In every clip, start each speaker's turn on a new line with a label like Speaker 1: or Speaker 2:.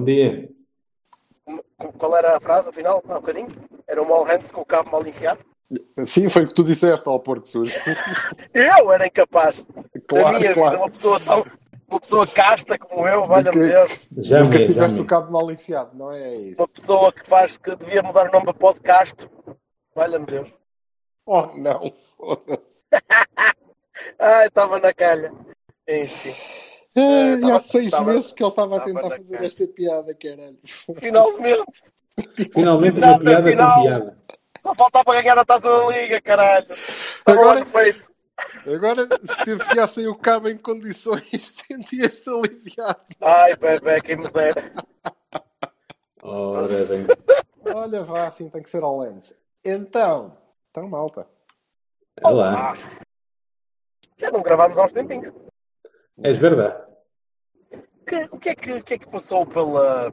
Speaker 1: Bom dia.
Speaker 2: Qual era a frase, afinal? Há um bocadinho? Era um all hands com o cabo mal enfiado?
Speaker 3: Sim, foi o que tu disseste ao porco sujo.
Speaker 2: Eu era incapaz.
Speaker 3: Claro,
Speaker 2: minha
Speaker 3: claro.
Speaker 2: uma pessoa tão... Uma pessoa casta como eu, valha-me Deus.
Speaker 1: Já
Speaker 3: Nunca
Speaker 1: me, já
Speaker 3: tiveste
Speaker 1: me.
Speaker 3: o cabo mal enfiado, não é isso?
Speaker 2: Uma pessoa que faz, que devia mudar o nome para podcast. Valha-me Deus.
Speaker 3: Oh, não. Foda-se.
Speaker 2: Ai, estava na calha. Enfim,
Speaker 3: É,
Speaker 2: tava-
Speaker 3: há seis
Speaker 2: tava-
Speaker 3: meses que ele estava a tentar fazer
Speaker 2: cara.
Speaker 3: esta piada, caralho.
Speaker 2: finalmente.
Speaker 1: Finalmente uma piada
Speaker 2: final.
Speaker 1: com piada.
Speaker 2: Só faltava ganhar a taça da liga, caralho. Está
Speaker 3: Agora-
Speaker 2: feito.
Speaker 3: Agora, se te enfiassem o cabo em condições, sentias-te aliviado.
Speaker 2: Ai, bebê, quem me dera.
Speaker 1: Ora bem.
Speaker 3: Olha, vá, assim tem que ser ao lens. Então, então malta.
Speaker 1: Olá.
Speaker 2: Já não gravámos há uns tempinhos.
Speaker 1: És verdade.
Speaker 2: Que- o, que é que, o que é que passou pela,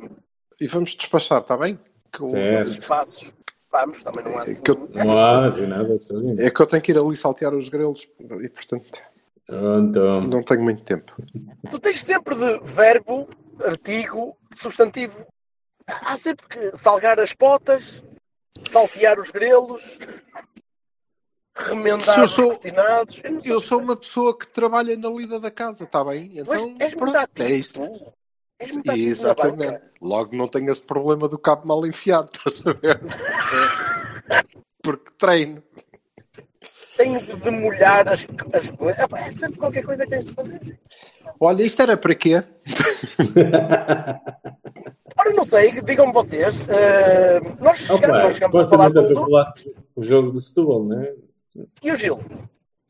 Speaker 3: E vamos despachar, está bem?
Speaker 1: Certo.
Speaker 2: pelos espaços? Vamos, também não há assim.
Speaker 3: que eu-
Speaker 1: Não há assim nada sozinho.
Speaker 3: É que eu tenho que ir ali saltear os grelos e, portanto,
Speaker 1: Então,
Speaker 3: não tenho muito tempo.
Speaker 2: Tu tens sempre de verbo, artigo, substantivo. Há sempre que salgar as potas, saltear os grelos, remendar
Speaker 3: Se eu
Speaker 2: os
Speaker 3: sou-
Speaker 2: cortinados. Eu,
Speaker 3: Eu sou uma pessoa que trabalha na lida da casa, está bem?
Speaker 2: És,
Speaker 3: Então,
Speaker 2: és muito
Speaker 3: pronto,
Speaker 2: ativo.
Speaker 3: é isto.
Speaker 2: És muito ativo na
Speaker 3: Exatamente. Logo não tenho esse problema do cabo mal enfiado, estás a ver? Porque treino.
Speaker 2: Tenho de demolhar as, as coisas. É sempre qualquer coisa que tens de fazer.
Speaker 3: Olha, isto era para quê?
Speaker 2: Ora, não sei, digam-me vocês. eh, nós, chegamos,
Speaker 1: opa,
Speaker 2: nós chegamos a falar do,
Speaker 1: o jogo do Setúbal, não é?
Speaker 2: E o Gil?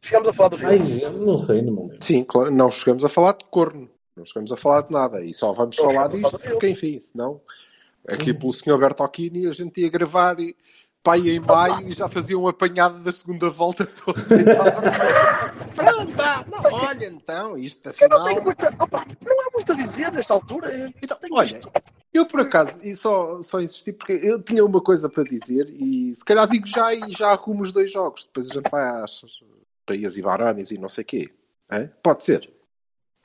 Speaker 2: Chegamos a falar do Gil.
Speaker 1: Ai, eu não sei, não me lembro.
Speaker 3: Sim, claro, não chegamos a falar de corno. Não chegamos a falar de nada. E só vamos
Speaker 2: Não
Speaker 3: falar disto porque, enfim, senão aqui pelo Sr. Bertocchini a gente ia gravar e pai em maio e já fazia um apanhado da segunda volta toda. Pronto, tá. Não, olha, então, isto
Speaker 2: Eu
Speaker 3: afinal...
Speaker 2: não tenho muita. Opa, não há muito a dizer nesta altura. Eu
Speaker 3: Então,
Speaker 2: tenho
Speaker 3: olha,
Speaker 2: isto.
Speaker 3: Eu por acaso, e só, só insisti porque eu tinha uma coisa para dizer e se calhar digo já e já arrumo os dois jogos. Depois a gente vai às Bahias e Barões e não sei o quê. Hã? Pode ser.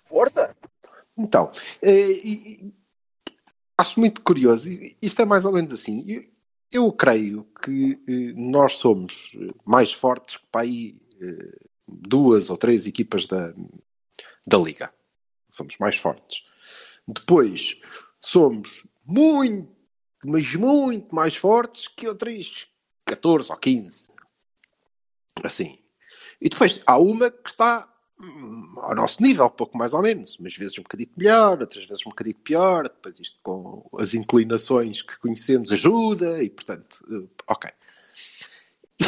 Speaker 2: Força!
Speaker 3: Então, eh, e- e acho muito curioso. e Isto é mais ou menos assim. Eu, eu creio que eh, nós somos mais fortes que para aí eh, duas ou três equipas da, da Liga. Somos mais fortes. Depois, somos muito, mas muito mais fortes que outras 14 ou 15. Assim. E depois, há uma que está hum, ao nosso nível, pouco mais ou menos. Umas vezes um bocadinho melhor, outras vezes um bocadinho pior. Depois isto com as inclinações que conhecemos ajuda e, portanto, eh, ok.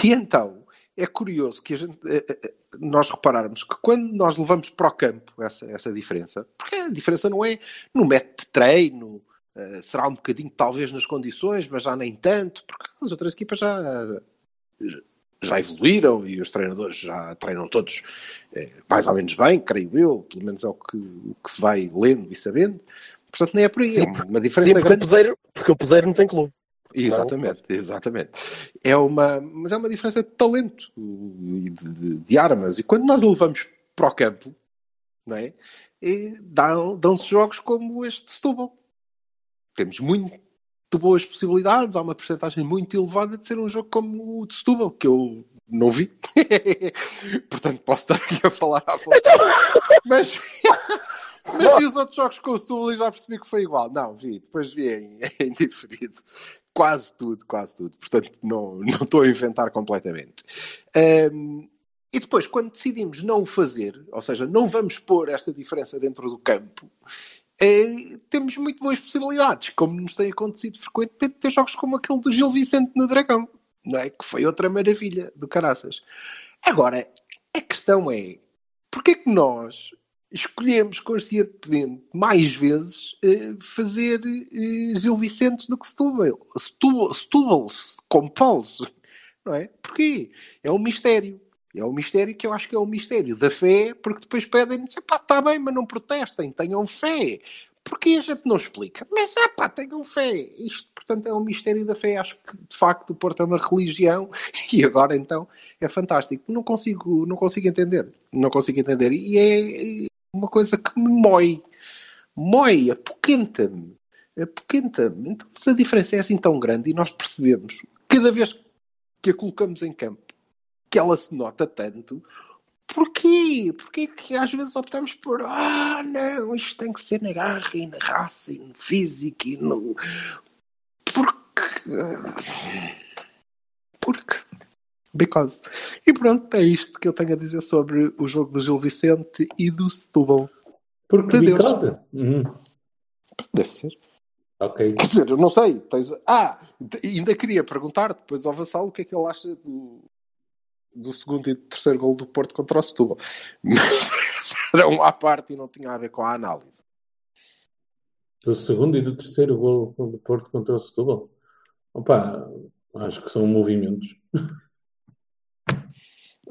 Speaker 3: E então, é curioso que a gente, eh, eh, nós repararmos que quando nós levamos para o campo essa, essa diferença, porque a diferença não é no método de treino, eh, será um bocadinho talvez nas condições, mas já nem tanto, porque as outras equipas já, já evoluíram e os treinadores já treinam todos eh, mais ou menos bem, creio eu, pelo menos é o que, o que se vai lendo e sabendo. Portanto, nem é por aí.
Speaker 2: Sim,
Speaker 3: é uma diferença
Speaker 2: Sim, porque o,
Speaker 3: grande.
Speaker 2: peseiro, porque o peseiro não tem clube.
Speaker 3: Exatamente, exatamente. É uma, mas é uma diferença de talento e de, de- de armas. E quando nós a levamos para o campo, não é? E dão- dão-se jogos como este de Setúbal. Temos muito boas possibilidades, há uma porcentagem muito elevada de ser um jogo como o de Setúbal, que eu não vi. Portanto, posso estar aqui a falar à vontade. Mas, mas vi os outros jogos com o Setúbal e já percebi que foi igual. Não, vi, depois vi em, em diferido. Quase tudo, quase tudo. Portanto, não, não estou a inventar completamente. Ahm, e depois, quando decidimos não o fazer, ou seja, não vamos pôr esta diferença dentro do campo, eh, temos muito boas possibilidades, como nos tem acontecido frequentemente, ter jogos como aquele do Gil Vicente no Dragão. não é? Que foi outra maravilha do caraças. Agora, a questão é, porquê que nós escolhemos conscientemente mais vezes eh, fazer eh, Gil Vicentes do que Setúbal? Setúbal, Setúbal como Paulos, não é? Porquê? É um mistério. É um mistério que eu acho que é um mistério da fé, porque depois pedem-nos, pá, está bem, mas não protestem, tenham fé. Porquê a gente não explica? Mas, ah pá, tenham fé. Isto, portanto, é um mistério da fé. Acho que, de facto, o Porto é uma religião e agora, então, é fantástico. Não consigo, não consigo entender. Não consigo entender. E é uma coisa que me mói. Mói, apoquenta-me. Apoquenta-me. Então, se a diferença é assim tão grande e nós percebemos, cada vez que a colocamos em campo, que ela se nota tanto, Porquê? Porquê que às vezes optamos por ah, não, isto tem que ser na garra e na raça e no físico e no. Porque. Porque. Because. E pronto, é isto que eu tenho a dizer sobre o jogo do Gil Vicente e do Setúbal.
Speaker 1: Porque
Speaker 3: De Deus.
Speaker 1: Uhum.
Speaker 3: Deve ser.
Speaker 1: Ok.
Speaker 3: Quer dizer, eu não sei. Tens... Ah, ainda queria perguntar depois ao Vassal o que é que ele acha do, do segundo e do terceiro gol do Porto contra o Setúbal. Mas era um à parte e não tinha a ver com a análise.
Speaker 1: Do segundo e do terceiro gol do Porto contra o Setúbal. Opa, acho que são movimentos.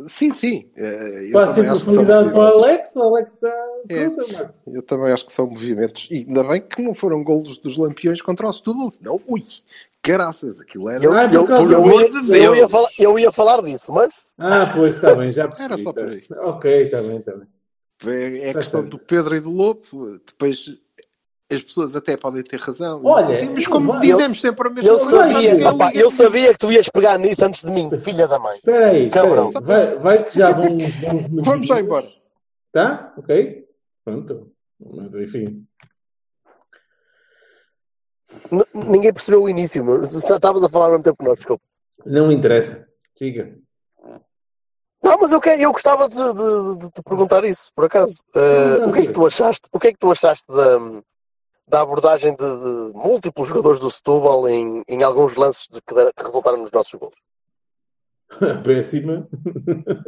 Speaker 3: Sim, sim. eh, Eu
Speaker 1: Passa
Speaker 3: também acho que são
Speaker 1: profundidade para o
Speaker 3: movimentos.
Speaker 1: Alex, o Alex já
Speaker 3: É.
Speaker 1: cruza, Marco.
Speaker 3: Eu também acho que são movimentos. E ainda bem que não foram golos dos Lampiões contra o Setúbal, senão, ui, caraças, aquilo era.
Speaker 2: Eu,
Speaker 1: Ah, por
Speaker 2: eu,
Speaker 1: causa
Speaker 2: eu,
Speaker 3: amor
Speaker 2: ia,
Speaker 3: de
Speaker 2: eu,
Speaker 3: Deus.
Speaker 2: ia falar, eu ia falar disso, mas
Speaker 1: Ah, pois, está bem, já percebi.
Speaker 3: Era só
Speaker 1: tá.
Speaker 3: por aí.
Speaker 1: Ok, está bem, está bem.
Speaker 3: É, é a questão do Pedro e do Lobo. Depois as pessoas até podem ter razão.
Speaker 1: Olha,
Speaker 3: não mas
Speaker 1: eu-
Speaker 3: como
Speaker 1: eu-
Speaker 3: dizemos sempre a mesma
Speaker 2: eu
Speaker 3: coisa,
Speaker 2: sabia, opá,
Speaker 3: liga
Speaker 2: eu sabia que tu ias pegar nisso antes de mim, filha da mãe.
Speaker 1: Espera aí, espera
Speaker 2: Cabrão.
Speaker 1: aí. Vai, vai que já minutos.
Speaker 3: Vamos já embora.
Speaker 1: Tá? Ok? Pronto. Mas enfim.
Speaker 2: N- ninguém percebeu o início, meu. Tu Estavas a falar ao mesmo tempo que nós, desculpa.
Speaker 1: Não interessa. Siga.
Speaker 2: Não, mas eu, quero, eu gostava de, de- de te perguntar isso, por acaso. Eh,
Speaker 1: Não,
Speaker 2: o que é que tu achaste? O que é que tu achaste da, da abordagem de, de múltiplos jogadores do Setúbal em, em alguns lances de que, que resultaram nos nossos gols?
Speaker 1: Péssima.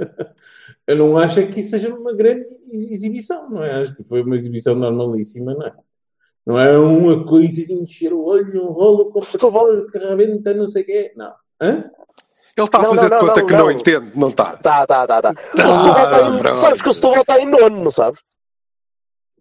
Speaker 1: Eu não acho que isso seja uma grande exibição, não é? Acho que foi uma exibição normalíssima, não é? Não é uma coisa de encher o olho, um rolo com
Speaker 2: Setúbal-
Speaker 1: que rebenta, não sei o quê. Não. Hã?
Speaker 3: Ele está a fazer
Speaker 2: não, não,
Speaker 3: conta
Speaker 2: não,
Speaker 3: que não,
Speaker 2: não.
Speaker 3: entende, não está.
Speaker 2: Tá, tá, tá, tá. O
Speaker 3: Tá,
Speaker 2: Setúbal está em,
Speaker 3: pronto.
Speaker 2: sabes que o Setúbal está em nono, não sabes?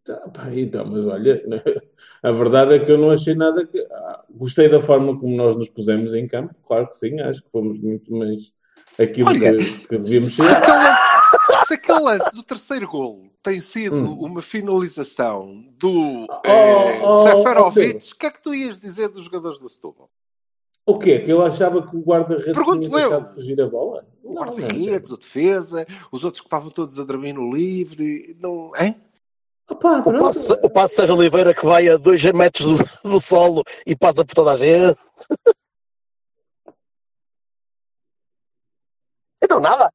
Speaker 1: Tá, pá, então, mas olha, a verdade é que eu não achei nada que. ah, gostei da forma como nós nos pusemos em campo, claro que sim, acho que fomos muito mais aquilo
Speaker 3: Olha,
Speaker 1: que, que devíamos
Speaker 3: Se
Speaker 1: ser.
Speaker 3: aquele, lance, se aquele lance do terceiro gol tem sido
Speaker 1: Hum.
Speaker 3: uma finalização do
Speaker 1: Oh,
Speaker 3: eh,
Speaker 1: oh,
Speaker 3: Seferovic, o que é que tu ias dizer dos jogadores do Setúbal?
Speaker 1: O quê? Que eu achava que o guarda-redes tinha deixado fugir a bola?
Speaker 3: O guarda-redes, o defesa, os outros que estavam todos a dormir no livre, não, hein?
Speaker 1: Opá,
Speaker 2: O passo, o passo Sérgio Oliveira que vai a 2 metros do, do solo e passa por toda a gente. Então nada.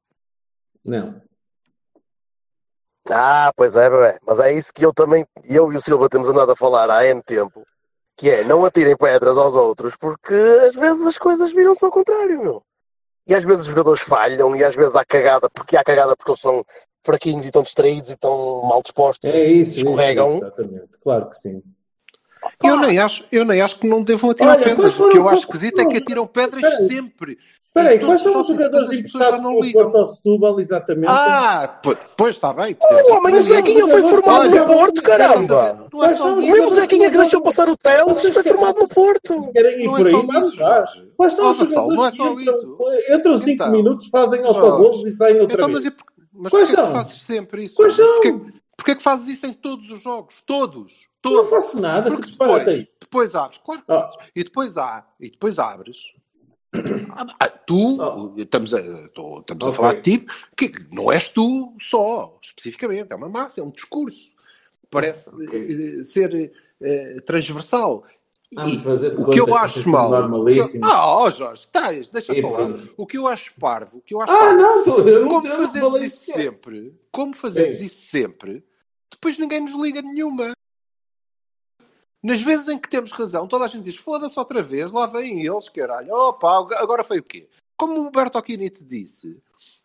Speaker 1: Não.
Speaker 2: Ah, pois é, bebê. Mas é isso que eu também, eu e o Silva temos andado a falar há N tempo. Que é, não atirem pedras aos outros, porque às vezes as coisas viram-se ao contrário, meu. E às vezes os jogadores falham, e às vezes há cagada, porque há cagada porque eles são fraquinhos e estão distraídos e estão mal dispostos
Speaker 1: É
Speaker 2: e
Speaker 1: isso.
Speaker 2: escorregam.
Speaker 1: isso, exatamente. Claro que sim.
Speaker 3: Eu nem acho, eu nem acho que não devam atirar
Speaker 1: Olha,
Speaker 3: pedras. O que eu acho esquisito é que atiram pedras
Speaker 1: Espera aí.
Speaker 3: sempre.
Speaker 1: Espera aí, quais são
Speaker 3: os e
Speaker 1: jogadores
Speaker 3: as pessoas já
Speaker 1: emprestados
Speaker 3: não ligam.
Speaker 1: Porto ao Setúbal, exatamente?
Speaker 3: Ah, pois, está bem.
Speaker 2: Oh, homem, o Zequinha foi formado no Porto, caramba!
Speaker 3: Não é só
Speaker 1: Quais
Speaker 2: O mesmo
Speaker 3: isso.
Speaker 2: Zequinha que deixou passar o Teles foi formado no Porto.
Speaker 3: Não é só isso.
Speaker 1: Quais são os jogadores
Speaker 3: não é só
Speaker 1: entram,
Speaker 3: isso.
Speaker 1: entram 5
Speaker 3: Então,
Speaker 1: minutos, fazem autogolos e saem outra
Speaker 3: Então,
Speaker 1: vez?
Speaker 3: Mas,
Speaker 1: Quais
Speaker 3: porquê que
Speaker 1: são?
Speaker 3: fazes sempre isso?
Speaker 1: Quais
Speaker 3: Mas
Speaker 1: são?
Speaker 3: porquê, porquê que fazes isso em todos os jogos? Todos.
Speaker 1: Não
Speaker 3: Todos.
Speaker 1: faço nada, que
Speaker 3: Porque depois,
Speaker 1: aí.
Speaker 3: depois abres, claro que
Speaker 1: Ah.
Speaker 3: fazes. E depois há, e depois abres. Ah, tu,
Speaker 1: Ah.
Speaker 3: estamos a, tô- estamos a
Speaker 1: Ok.
Speaker 3: falar de ti, que não és tu só, especificamente, é uma massa, é um discurso. Parece
Speaker 1: Ok.
Speaker 3: eh, ser eh, transversal.
Speaker 1: Vamos fazer
Speaker 3: o que eu acho mal.
Speaker 1: normalíssimo.
Speaker 3: Ah, ó Jorge, estás, deixa
Speaker 1: E
Speaker 3: falar.
Speaker 1: pronto.
Speaker 3: O que eu acho parvo, o que eu acho
Speaker 1: Ah,
Speaker 3: parvo,
Speaker 1: não, tô- eu
Speaker 3: como
Speaker 1: eu
Speaker 3: fazemos isso sempre, como fazemos
Speaker 1: Sim.
Speaker 3: isso sempre, depois ninguém nos liga nenhuma. Nas vezes em que temos razão, toda a gente diz: foda-se outra vez, lá vêm eles, caralho. Opa, agora foi o quê? como o Bertocchini te disse,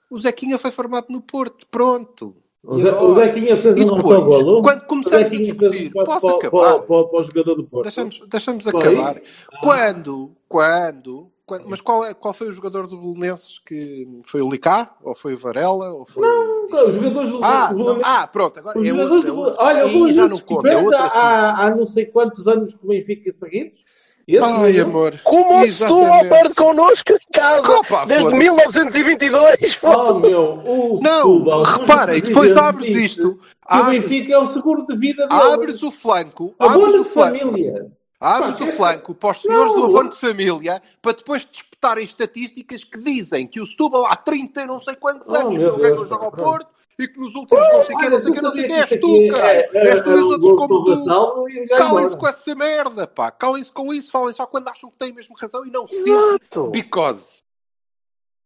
Speaker 3: o Zequinha foi formado no Porto. Pronto.
Speaker 1: O, Zé, o Zequinha fez um
Speaker 3: depois,
Speaker 1: autogolo.
Speaker 3: quando começamos a discutir, posso
Speaker 1: para,
Speaker 3: acabar?
Speaker 1: para, para, para o jogador do Porto.
Speaker 3: Deixamos, deixamos acabar. Quando, quando, quando- mas qual, é, qual foi o jogador do Belenenses que foi o Licá? Ou foi o Varela? Ou foi...
Speaker 1: Os jogadores do
Speaker 3: Ah, não, ah, pronto, agora
Speaker 1: os
Speaker 3: é outro. É
Speaker 1: do-
Speaker 3: outro.
Speaker 1: Olha, o
Speaker 3: Aí já
Speaker 1: Belenenses
Speaker 3: não conta, é outro assunto.
Speaker 1: há, há não sei quantos anos que o Benfica seguidos. Esse
Speaker 3: Ai, amor.
Speaker 2: Como o Setúbal
Speaker 3: Exatamente.
Speaker 2: perde connosco em casa
Speaker 3: Opa,
Speaker 2: desde
Speaker 3: foda-se.
Speaker 2: 1922.
Speaker 1: Oh, meu, o
Speaker 3: Não,
Speaker 1: Setúbal,
Speaker 3: repara,
Speaker 1: o
Speaker 3: depois abres isto.
Speaker 1: Que o
Speaker 3: Abres,
Speaker 1: Benfica é o seguro de vida dele.
Speaker 3: abres o flanco.
Speaker 1: A
Speaker 3: Abres o
Speaker 1: de
Speaker 3: flanco.
Speaker 1: família.
Speaker 3: Abres
Speaker 1: Pá,
Speaker 3: o flanco para os senhores
Speaker 1: Não.
Speaker 3: do abono de família para depois disputarem estatísticas que dizem que o Setúbal há 30 e não sei quantos
Speaker 1: Oh,
Speaker 3: anos que não ganha o
Speaker 1: Deus,
Speaker 3: jogo ao
Speaker 1: pronto.
Speaker 3: Porto e que nos últimos não sei o quê,
Speaker 1: Olha,
Speaker 3: não sei o
Speaker 1: tu
Speaker 3: quê, não sei o
Speaker 1: sabia
Speaker 3: és
Speaker 1: que
Speaker 3: tu,
Speaker 1: aqui
Speaker 3: caralho.
Speaker 1: é-
Speaker 3: És tu e os outros como tu. Calem-se com essa merda, pá. Calem-se com isso, falem só quando acham que têm mesmo razão e não
Speaker 2: Exato.
Speaker 3: because.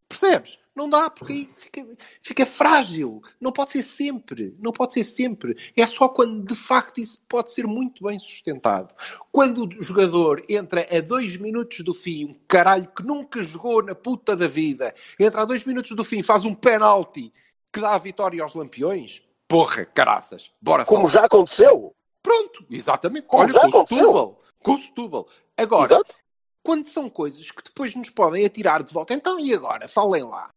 Speaker 3: Percebes? Não dá, porque aí fica, fica frágil. Não pode ser sempre. Não pode ser sempre. É só quando de facto isso pode ser muito bem sustentado. Quando o jogador entra a dois minutos do fim, um caralho que nunca jogou na puta da vida, entra a dois minutos do fim, faz um penalti que dá a vitória aos lampiões, porra, caraças, bora
Speaker 2: Como
Speaker 3: falar.
Speaker 2: já aconteceu.
Speaker 3: Pronto, exatamente.
Speaker 2: Como
Speaker 3: Olha,
Speaker 2: já
Speaker 3: com o
Speaker 2: aconteceu.
Speaker 3: Setúbal. Com o Setúbal. Agora,
Speaker 2: Exato.
Speaker 3: quando são coisas que depois nos podem atirar de volta, então e agora? Falem lá.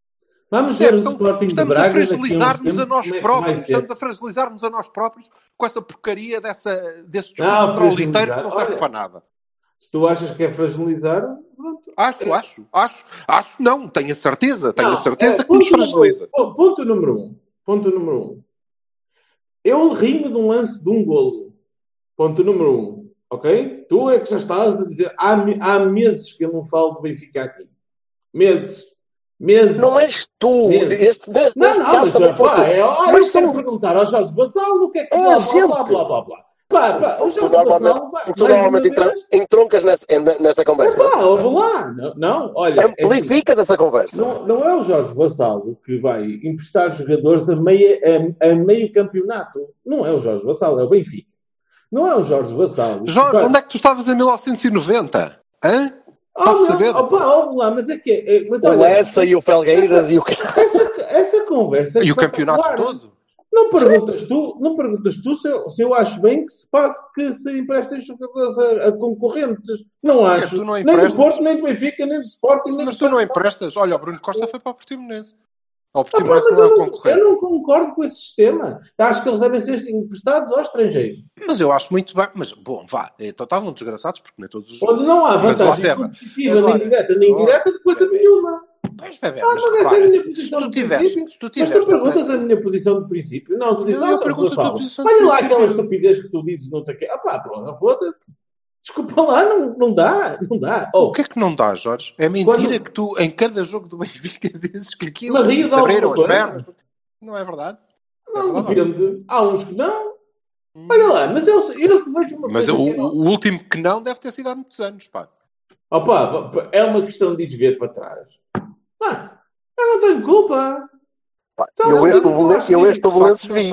Speaker 1: Vamos ver?
Speaker 3: Então, estamos
Speaker 1: Braga
Speaker 3: a fragilizar-nos a nós
Speaker 1: é
Speaker 3: próprios. Estamos a fragilizar-nos a nós próprios com essa porcaria dessa, desse
Speaker 1: Não,
Speaker 3: discurso troliteiro que não serve
Speaker 1: Olha.
Speaker 3: para nada.
Speaker 1: Se tu achas que é fragilizar, pronto.
Speaker 3: Acho, acho, acho, acho, não, tenho a certeza, tenho
Speaker 1: Não,
Speaker 3: a certeza
Speaker 1: é,
Speaker 3: que nos
Speaker 1: ponto número-
Speaker 3: fragiliza.
Speaker 1: Ponto, número um. Ponto número um. Eu rimo de um lance de um golo. Ponto número um. Ok? Tu é que já estás a dizer. Há, há meses que eu não falo do Benfica aqui. Meses. Meses.
Speaker 2: Não és tu. Este, neste
Speaker 1: Não,
Speaker 2: neste
Speaker 1: não,
Speaker 2: caso
Speaker 1: mas,
Speaker 2: também
Speaker 1: pá,
Speaker 2: foste tu.
Speaker 1: é,
Speaker 2: Mas
Speaker 1: eu
Speaker 2: são-
Speaker 1: quero perguntar ao Jorge Vassalo o que é que
Speaker 2: É
Speaker 1: blá,
Speaker 2: a
Speaker 1: blá, blá, blá, blá, blá. Pá, pá, o
Speaker 2: Tu
Speaker 1: Jorge
Speaker 2: normalmente, porque tu normalmente
Speaker 1: vez,
Speaker 2: entroncas nessa, nessa conversa.
Speaker 1: Pá, ouve lá. Não, não olha. é assim,
Speaker 2: Amplificas essa conversa.
Speaker 1: Não, não é o Jorge Vassalo que vai emprestar jogadores a, meia, a, a meio campeonato. Não é o Jorge Vassalo, é o Benfica. Não é o Jorge Vassalo.
Speaker 3: Jorge,
Speaker 1: vai-
Speaker 3: onde é que tu estavas em 1990? Hã?
Speaker 1: Oh,
Speaker 3: Posso
Speaker 1: não,
Speaker 3: saber?
Speaker 1: Opa, ouve lá, mas é que é. é- mas
Speaker 2: O
Speaker 1: olha,
Speaker 2: Lessa e o Felgueiras e o que.
Speaker 1: essa, essa conversa. é
Speaker 3: E o campeonato todo?
Speaker 1: Não perguntas tu, não perguntas tu se eu, se eu acho bem que se passe que se emprestem jogadores a, a concorrentes. Não
Speaker 3: porquê?
Speaker 1: acho.
Speaker 3: Tu não
Speaker 1: nem do? Porto, nem do Benfica, nem do Sporting, nem
Speaker 3: Mas tu não emprestas. Olha, o Bruno Costa foi para o Portimonense. O
Speaker 1: Ah, pá, mas
Speaker 3: não é
Speaker 1: eu,
Speaker 3: um
Speaker 1: não,
Speaker 3: concorrente.
Speaker 1: eu não concordo com esse sistema. Acho que eles devem ser emprestados ao estrangeiro.
Speaker 3: Mas eu acho muito bem. Mas, bom, vá. Então estavam desgraçados porque nem todos os.
Speaker 1: Onde não há
Speaker 3: Mas
Speaker 1: vantagem competitiva, nem direta, nem indireta, de coisa nenhuma.
Speaker 3: Pois, bebê,
Speaker 1: Ah,
Speaker 3: mas,
Speaker 1: mas essa é a minha
Speaker 3: se
Speaker 1: posição
Speaker 3: tu
Speaker 1: de
Speaker 3: tiveres,
Speaker 1: princípio.
Speaker 3: se tu
Speaker 1: Mas tu
Speaker 3: tiveres essa-
Speaker 1: perguntas a minha posição de princípio. Não, tu dizes,
Speaker 3: Não, eu
Speaker 1: Jorge
Speaker 3: pergunto a tua posição de
Speaker 1: Olha lá aquela estupidez que tu dizes, não sei o quê. Ah pá, pronto, foda-se. Desculpa lá, não, não dá, não dá. Oh,
Speaker 3: O que é que não dá, Jorge? É mentira
Speaker 1: Quando-
Speaker 3: que tu, em cada jogo do Benfica, dizes que aquilo se abriram as pernas. Não é verdade?
Speaker 1: não
Speaker 3: é verdade.
Speaker 1: depende. Há uns que não. Olha lá, mas eu, eu se vejo uma
Speaker 3: Mas
Speaker 1: coisa
Speaker 3: o,
Speaker 1: eu-
Speaker 3: o último que não deve ter sido há muitos anos, pá.
Speaker 1: Opa, é uma questão de desver para trás. Ah, eu não tenho culpa.
Speaker 2: Pá,
Speaker 1: Então,
Speaker 2: Eu este
Speaker 1: eu
Speaker 2: eu este
Speaker 3: não
Speaker 2: vi.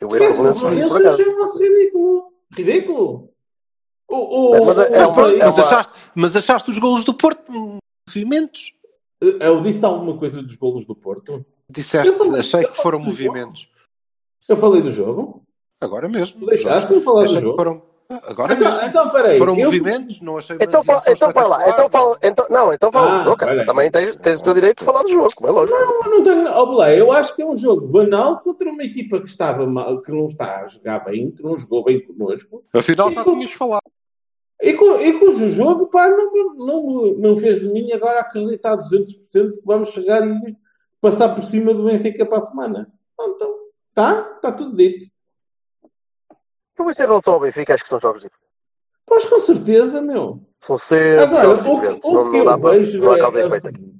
Speaker 2: Eu este Valenços vi, por acaso.
Speaker 1: achei ridículo. Ridículo. O, o,
Speaker 2: É, mas é- é uma- é
Speaker 3: mas achaste, mas achaste os golos do Porto movimentos?
Speaker 1: Eu disse alguma coisa dos golos do Porto?
Speaker 3: Disseste,
Speaker 1: Eu falei-
Speaker 3: achei que foram movimentos.
Speaker 1: Eu falei do jogo?
Speaker 3: Agora mesmo.
Speaker 1: Tu deixaste eu falar do
Speaker 3: Achei
Speaker 1: jogo?
Speaker 3: foram. Agora
Speaker 1: Então,
Speaker 3: mesmo.
Speaker 1: então peraí.
Speaker 3: Foram
Speaker 1: eu-
Speaker 3: movimentos, não achei
Speaker 2: Então,
Speaker 3: uma
Speaker 2: fala, então para lá. Então fala, então, não, então fala
Speaker 1: Ah,
Speaker 2: do jogo. cara. Também tens, tens o teu direito de falar do jogo, como é lógico.
Speaker 1: Eu não tenho. Belé, eu acho que é um jogo banal contra uma equipa que estava mal, que não está a jogar bem, que não jogou bem connosco.
Speaker 3: Afinal, só tinhas falado.
Speaker 1: E, co- e cujo jogo, pá, não, não, não fez de mim agora acreditar 200% que vamos chegar e passar por cima do Benfica para a semana. Então, Então, tá? Está tudo dito.
Speaker 2: Isso em relação ao Benfica, acho que são jogos diferentes.
Speaker 1: Pois com certeza, meu.
Speaker 2: São sempre
Speaker 1: Agora,
Speaker 2: jogos
Speaker 1: o
Speaker 2: diferentes.
Speaker 1: o
Speaker 2: não,
Speaker 1: que
Speaker 2: não
Speaker 1: eu
Speaker 2: dá para.
Speaker 1: vejo
Speaker 2: Não há
Speaker 1: é,
Speaker 2: causa
Speaker 1: é
Speaker 2: efeito aqui.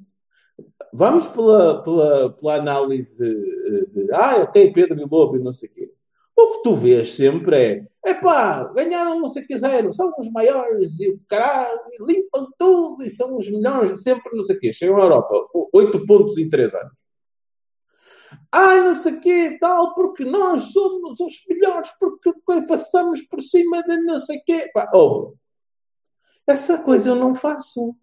Speaker 1: Vamos pela, pela, pela análise eh, de ah, ok, Pedro e Lobo e não sei o quê. O que tu vês sempre é epá, ganharam não sei o que zero, são os maiores e o caralho, limpam tudo e são os melhores sempre não sei o quê. Chegam à Europa, oito pontos em três anos. Ai, não sei o quê, tal, porque nós somos os melhores, porque passamos por cima de não sei o quê. Pá, oh, essa coisa eu não faço.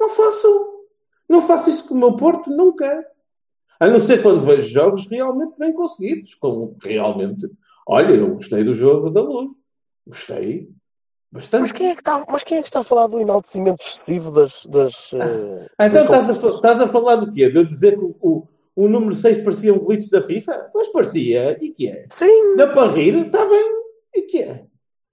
Speaker 1: Não faço. Não faço isso com o meu Porto nunca. A não ser quando vejo jogos realmente bem conseguidos. Como realmente. Olha, eu gostei do jogo da Luz. Gostei. Bastante.
Speaker 2: Mas quem, é que está, mas quem é que está a falar do enaltecimento excessivo das. das eh,
Speaker 1: Ah, então
Speaker 2: das
Speaker 1: estás a, estás a falar do quê? De eu dizer que o, o, número 6 parecia um glitch da FIFA? Mas parecia. E que é?
Speaker 2: Sim,
Speaker 1: Dá para rir? Está bem. E que é?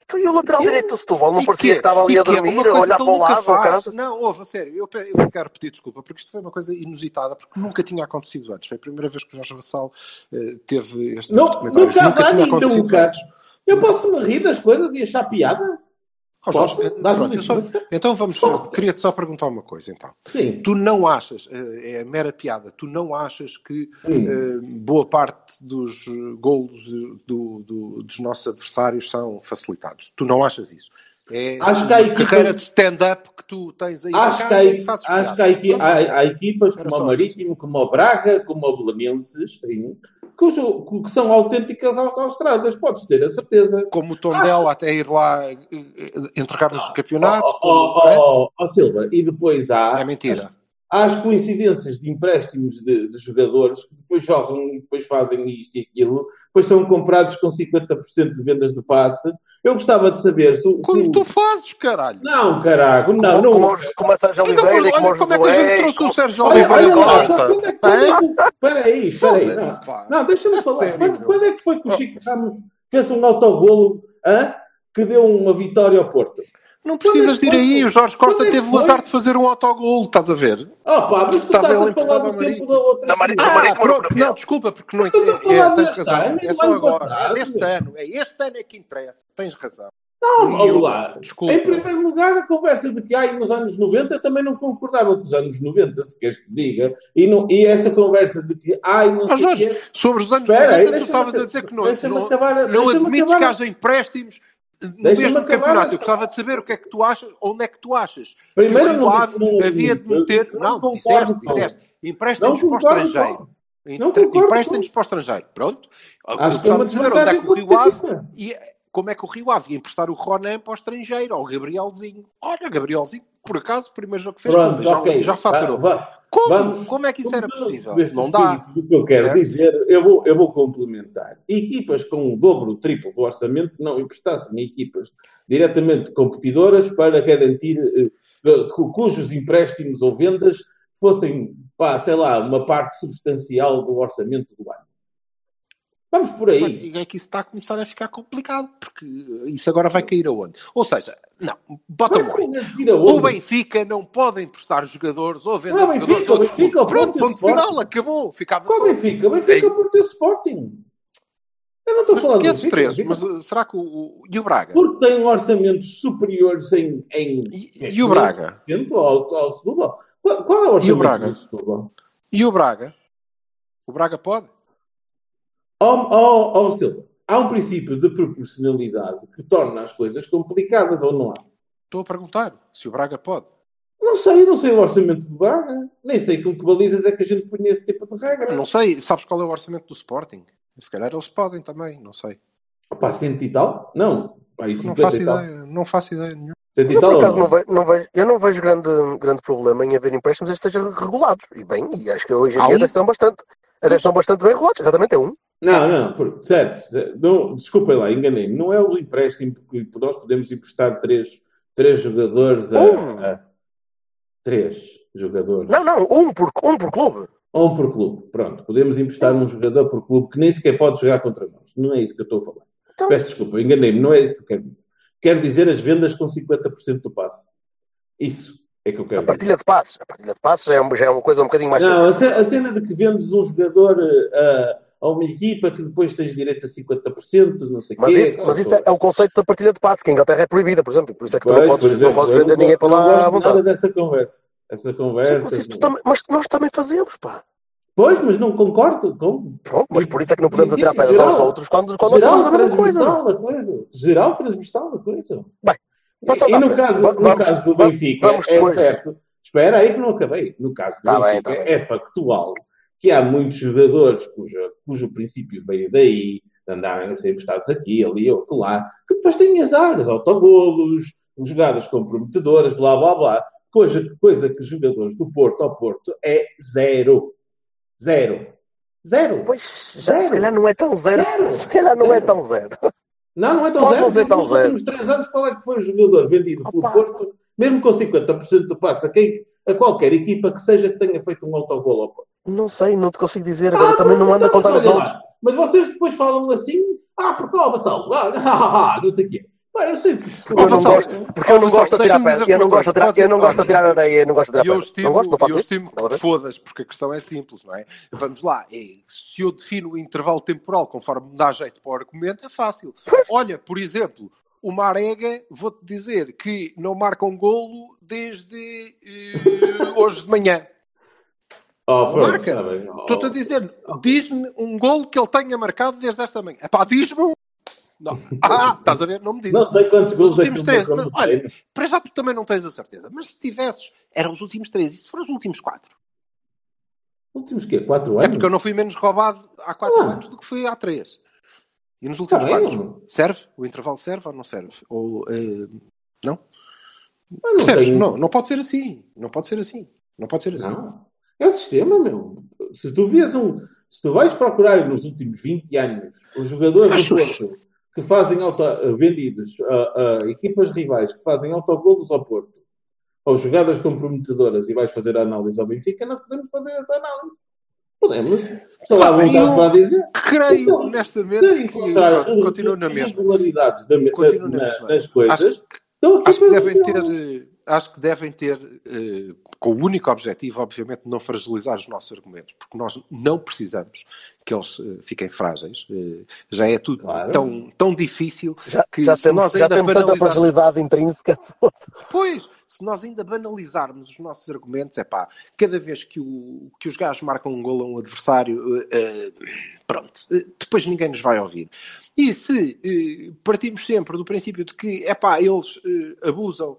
Speaker 2: então e o lateral direito do Setúbal não
Speaker 3: E
Speaker 2: parecia que,
Speaker 3: é-
Speaker 2: estava ali a
Speaker 3: que é
Speaker 2: dormir,
Speaker 3: uma
Speaker 2: a
Speaker 3: coisa
Speaker 2: olhar
Speaker 3: que
Speaker 2: para o lado,
Speaker 3: faz. Não, ouve, a sério, eu, eu quero pedir desculpa, porque isto foi uma coisa inusitada, porque nunca tinha acontecido antes. Foi a primeira vez que o Jorge Vassal eh, teve este
Speaker 1: Não,
Speaker 3: tipo de comentários.
Speaker 1: nunca
Speaker 3: Nunca tinha acontecido
Speaker 1: nunca.
Speaker 3: antes.
Speaker 1: Eu posso me rir das coisas e achar piada?
Speaker 3: Ó, Jorge, eh, pronto, só- então vamos, queria-te só perguntar uma coisa, então.
Speaker 1: Sim.
Speaker 3: Tu não achas, eh, é mera piada, tu não achas que eh, boa parte dos golos do- do- dos nossos adversários são facilitados? Tu não achas isso? É
Speaker 1: Acho que há equipas-
Speaker 3: carreira de stand-up que tu tens aí
Speaker 1: Acho que, há,
Speaker 3: e
Speaker 1: acho que há, há- há equipas
Speaker 3: Era
Speaker 1: como o Marítimo, como o Braga, como o Belenenses, sim, cujo- que são autênticas autoestradas, podes ter a certeza.
Speaker 3: Como o Tondela até ir lá eh, eh, entregar-nos o campeonato.
Speaker 1: Ó
Speaker 3: como-
Speaker 1: ó,
Speaker 3: é?
Speaker 1: ó, ó, Silva, e depois há,
Speaker 3: É mentira.
Speaker 1: há as coincidências de empréstimos de, de jogadores que depois jogam e depois fazem isto e aquilo, depois são comprados com 50% de vendas de passe. Eu gostava de saber se, o- se
Speaker 3: Como
Speaker 1: o-
Speaker 3: tu fazes, caralho?
Speaker 1: Não, caraca, não,
Speaker 2: Como,
Speaker 1: não.
Speaker 2: como, como a Sérgio Oliveira
Speaker 3: foi-
Speaker 2: como
Speaker 3: olha como é que a gente trouxe o
Speaker 2: como-
Speaker 3: Sérgio
Speaker 1: Olha,
Speaker 3: Oliveira
Speaker 1: quando é é Espera aí, espera aí. Não. Não, deixa-me
Speaker 3: A
Speaker 1: falar.
Speaker 3: sério,
Speaker 1: quando, quando é que foi que o. Chico Ramos fez um autogolo hã? que deu uma vitória ao Porto?
Speaker 3: Não precisas de ir aí. O Jorge Costa
Speaker 1: é
Speaker 3: teve o azar de fazer um autogol, estás a ver?
Speaker 1: Oh, pá, mas tu
Speaker 3: Estava
Speaker 1: estás
Speaker 3: ele
Speaker 1: a falar
Speaker 3: emprestado
Speaker 1: do
Speaker 3: ao
Speaker 1: tempo
Speaker 3: Marítimo.
Speaker 1: da outra
Speaker 2: Na Marítimo. Marítimo
Speaker 3: Ah,
Speaker 2: era
Speaker 3: pronto, não, desculpa, porque não
Speaker 1: a
Speaker 3: é, tens razão.
Speaker 1: ano,
Speaker 3: É
Speaker 1: do
Speaker 3: só agora. É deste ano. É este ano é que interessa. Tens razão.
Speaker 1: Não,
Speaker 3: eu-
Speaker 1: lá.
Speaker 3: desculpa.
Speaker 1: Em primeiro lugar, a conversa de que ai, nos anos 90 eu também não concordava com os anos 90, se queres que diga. E, não, e esta conversa de que ai, não
Speaker 3: Ó
Speaker 1: sei
Speaker 3: Jorge, sobre os anos
Speaker 1: Espera aí,
Speaker 3: 90, tu estavas a dizer que não,
Speaker 1: deixa-me
Speaker 3: não,
Speaker 1: acabar-
Speaker 3: não admites
Speaker 1: acabar-
Speaker 3: que haja empréstimos no mesmo campeonato. Eu gostava de saber o que é que tu achas, onde é que tu achas.
Speaker 1: Primeiro,
Speaker 3: que o Rio Ave
Speaker 1: não-
Speaker 3: havia de meter.
Speaker 1: não
Speaker 3: Não, disseste, disseste.
Speaker 1: Não
Speaker 3: Emprestem-nos para o estrangeiro. Emprestem-nos para o estrangeiro. Pronto. Eu
Speaker 1: Acho
Speaker 3: gostava de saber onde é que o Rio Ave e como é que o Rio Ave ia emprestar o Ronan para o estrangeiro, ao Gabrielzinho. Olha, Gabrielzinho, por acaso, o primeiro jogo que fez,
Speaker 1: Pronto,
Speaker 3: já,
Speaker 1: ok.
Speaker 3: já faturou.
Speaker 1: Va- va-
Speaker 3: Como?
Speaker 1: vamos-
Speaker 3: como é que isso era possível? Não
Speaker 1: o
Speaker 3: dá.
Speaker 1: Do que eu quero
Speaker 3: Certo?
Speaker 1: dizer, eu vou, eu vou complementar. Equipas com o dobro, o triplo do orçamento não emprestassem equipas diretamente competidoras para garantir eh, eh, cu- cujos empréstimos ou vendas fossem, pá, sei lá, uma parte substancial do orçamento do ano. Vamos por aí.
Speaker 3: É que isso está a começar a ficar complicado, porque isso agora vai cair aonde? Ou seja, não, bota? O Benfica não pode emprestar jogadores ou vender
Speaker 1: Não,
Speaker 3: jogadores
Speaker 1: Benfica,
Speaker 3: outros
Speaker 1: Benfica,
Speaker 3: clubes. Pronto, ponto
Speaker 1: Sporting.
Speaker 3: final, acabou. Ficava
Speaker 1: Qual
Speaker 3: só assim.
Speaker 1: Benfica? O Benfica
Speaker 3: É
Speaker 1: por ter Sporting. Eu não estou a
Speaker 3: Mas
Speaker 1: falar
Speaker 3: porque esses três?
Speaker 1: Benfica.
Speaker 3: Mas uh, será que o, o- e o Braga?
Speaker 1: Porque tem orçamentos superiores em. em
Speaker 3: E, e o Braga?
Speaker 1: Ao, ao Setúbal. Qual, qual é o orçamento
Speaker 3: E o Braga?
Speaker 1: do Setúbal?
Speaker 3: E o Braga? O Braga pode?
Speaker 1: Ó ó, ó, Silva, há um princípio de proporcionalidade que torna as coisas complicadas ou não há?
Speaker 3: Estou a perguntar se o Braga pode.
Speaker 1: Não sei, não sei o orçamento do Braga. Nem sei com que balizas é que a gente põe esse tipo de regra.
Speaker 3: Não sei, sabes qual é o orçamento do Sporting? Se calhar eles podem também, não sei.
Speaker 1: Pá, cento e tal? Não. E
Speaker 3: Não
Speaker 1: 50
Speaker 3: faço ideia, não faço ideia nenhuma.
Speaker 2: Mas eu, por acaso,
Speaker 1: não?
Speaker 2: vejo, não vejo- eu não vejo grande, grande problema em haver empréstimos que sejam regulados. E bem, e acho que hoje em dia
Speaker 3: um?
Speaker 2: até estão bastante, até estão bastante bem regulados. Exatamente, é um.
Speaker 1: Não, não, por- certo. Não, desculpem lá, enganei-me. Não é o empréstimo que nós podemos emprestar três, três jogadores a,
Speaker 2: Um.
Speaker 1: a- Três jogadores.
Speaker 2: Não, não, um por, um por clube.
Speaker 1: Um por clube. Pronto. Podemos emprestar um jogador por clube que nem sequer pode jogar contra nós. Não é isso que eu estou a falar.
Speaker 2: Então-
Speaker 1: Peço desculpa, enganei-me. Não é isso que eu quero dizer. Quero dizer as vendas com 50% do passe. Isso é que eu quero
Speaker 2: A
Speaker 1: dizer.
Speaker 2: partilha de passes. A partilha de passes já é, uma- já é uma coisa um bocadinho mais
Speaker 1: Não, a cena de que vendes um jogador eh, a, uma equipa que depois tens direito a 50%, não sei o
Speaker 2: Mas
Speaker 1: quê.
Speaker 2: isso, mas isso é, é o conceito da partilha de passes, que em Inglaterra é proibida, por exemplo. Por isso é que tu
Speaker 1: Pois,
Speaker 2: não podes,
Speaker 1: exemplo,
Speaker 2: não podes vender ninguém para
Speaker 1: não
Speaker 2: lá à vontade.
Speaker 1: nada dessa conversa. Essa
Speaker 2: Sim,
Speaker 1: conversa.
Speaker 2: mas, isso tu também- mas nós também fazemos, pá.
Speaker 1: Pois, mas não concordo com.
Speaker 2: Pronto, mas por isso é que não podemos atirar pedras aos outros quando, quando nós
Speaker 1: Geral
Speaker 2: fazemos a mesma coisa.
Speaker 1: transversal da coisa. Geral transversal da coisa.
Speaker 2: Bem,
Speaker 1: e, e no, caso,
Speaker 2: Va-
Speaker 1: no
Speaker 2: vamos-
Speaker 1: caso do
Speaker 2: va-
Speaker 1: Benfica,
Speaker 2: vamos
Speaker 1: é certo. Espera aí que não acabei. No caso do
Speaker 2: Tá bem,
Speaker 1: Benfica,
Speaker 2: tá bem.
Speaker 1: é factual que há muitos jogadores cujo, cujo princípio veio daí, de andarem a ser emprestados aqui, ali ou lá, que depois têm azares, autogolos, jogadas comprometedoras, blá blá blá. coisa, coisa que jogadores do Porto ao Porto é zero. Zero. Zero.
Speaker 2: Pois, já,
Speaker 1: Zero.
Speaker 2: se calhar não é tão zero.
Speaker 1: Zero.
Speaker 2: Se calhar não é
Speaker 1: Zero.
Speaker 2: tão zero.
Speaker 1: Não, não é tão
Speaker 2: Pode
Speaker 1: zero.
Speaker 2: não ser tão
Speaker 1: Nos
Speaker 2: zero.
Speaker 1: últimos três anos, qual é que foi o jogador vendido pelo
Speaker 2: Opa.
Speaker 1: Porto, mesmo com 50% do passe, a, quem, a qualquer equipa que seja que tenha feito um autogol ao Porto?
Speaker 2: Não sei, não te consigo dizer. Agora
Speaker 1: Ah,
Speaker 2: também não anda a
Speaker 1: então,
Speaker 2: contar os outros.
Speaker 1: Mas vocês depois falam assim, ah, porque ó, Vassal, ah, ah, ah, não sei o quê. Pá, eu sei que
Speaker 2: Porque eu não gosto, porque eu não
Speaker 3: Vassal,
Speaker 2: gosto de tirar pedra. Eu não gosto de tirar, eu não gosto de tirar areia, eu não gosto de tirar
Speaker 3: eu estimo,
Speaker 2: Não gosto, não
Speaker 3: e
Speaker 2: faço
Speaker 3: eu estimo que te fodas, porque a questão é simples, não é? Vamos lá, é, se eu defino o intervalo temporal conforme me dá jeito para o argumento, é fácil. Olha, por exemplo, o Marega, vou-te dizer que não marca um golo desde eh, hoje de manhã.
Speaker 1: Oh, pronto,
Speaker 3: Marca.
Speaker 1: bem. Oh,
Speaker 3: Estou-te a dizer, diz-me um golo que ele tenha marcado desde esta manhã. Epá, diz-me um. Não. Ah, estás a ver? Não me diz.
Speaker 1: Não sei quantos
Speaker 3: Os
Speaker 1: gols é que
Speaker 3: últimos três. Mas, olha, para já tu também não tens a certeza. Mas se tivesses, eram os últimos três. E se foram os últimos quatro?
Speaker 1: Últimos quê? Quatro
Speaker 3: É
Speaker 1: anos?
Speaker 3: porque eu não fui menos roubado há quatro
Speaker 1: Ah.
Speaker 3: anos do que fui há três. E nos últimos
Speaker 1: Tá bem,
Speaker 3: quatro?
Speaker 1: mano.
Speaker 3: Serve? O intervalo serve ou não serve? Ou, eh, não?
Speaker 1: Não tenho-
Speaker 3: Não, não pode ser assim. Não pode ser assim. Não pode ser assim.
Speaker 1: Não. É o sistema, meu. Se tu vias um. Se tu vais procurar nos últimos 20 anos os jogadores do Porto que fazem auto, vendidos a, a equipas rivais que fazem autogolos ao Porto ou jogadas comprometedoras e vais fazer a análise ao Benfica, nós podemos fazer essa análise. Podemos. Estou lá vontade
Speaker 3: eu
Speaker 1: para dizer.
Speaker 3: Creio,
Speaker 1: Então,
Speaker 3: honestamente, que pronto, continua na mesma.
Speaker 1: irregularidades da,
Speaker 3: Continua na
Speaker 1: na- nas coisas,
Speaker 3: Acho
Speaker 1: então aqui
Speaker 3: Acho que devem ter, eh, acho que devem ter, eh, com o único objetivo, obviamente, de não fragilizar os nossos argumentos, porque nós não precisamos que eles eh, fiquem frágeis. Eh, já é tudo
Speaker 1: Claro.
Speaker 3: tão, tão difícil
Speaker 2: Já,
Speaker 3: que
Speaker 2: já
Speaker 3: se
Speaker 2: temos,
Speaker 3: nós
Speaker 2: já
Speaker 3: ainda
Speaker 2: temos tanta
Speaker 3: banalizarmos-
Speaker 2: fragilidade intrínseca.
Speaker 3: Pois, se nós ainda banalizarmos os nossos argumentos, é pá, cada vez que, o, que os gajos marcam um gol a um adversário, pronto, depois ninguém nos vai ouvir. E se partimos sempre do princípio de que, é pá, eles abusam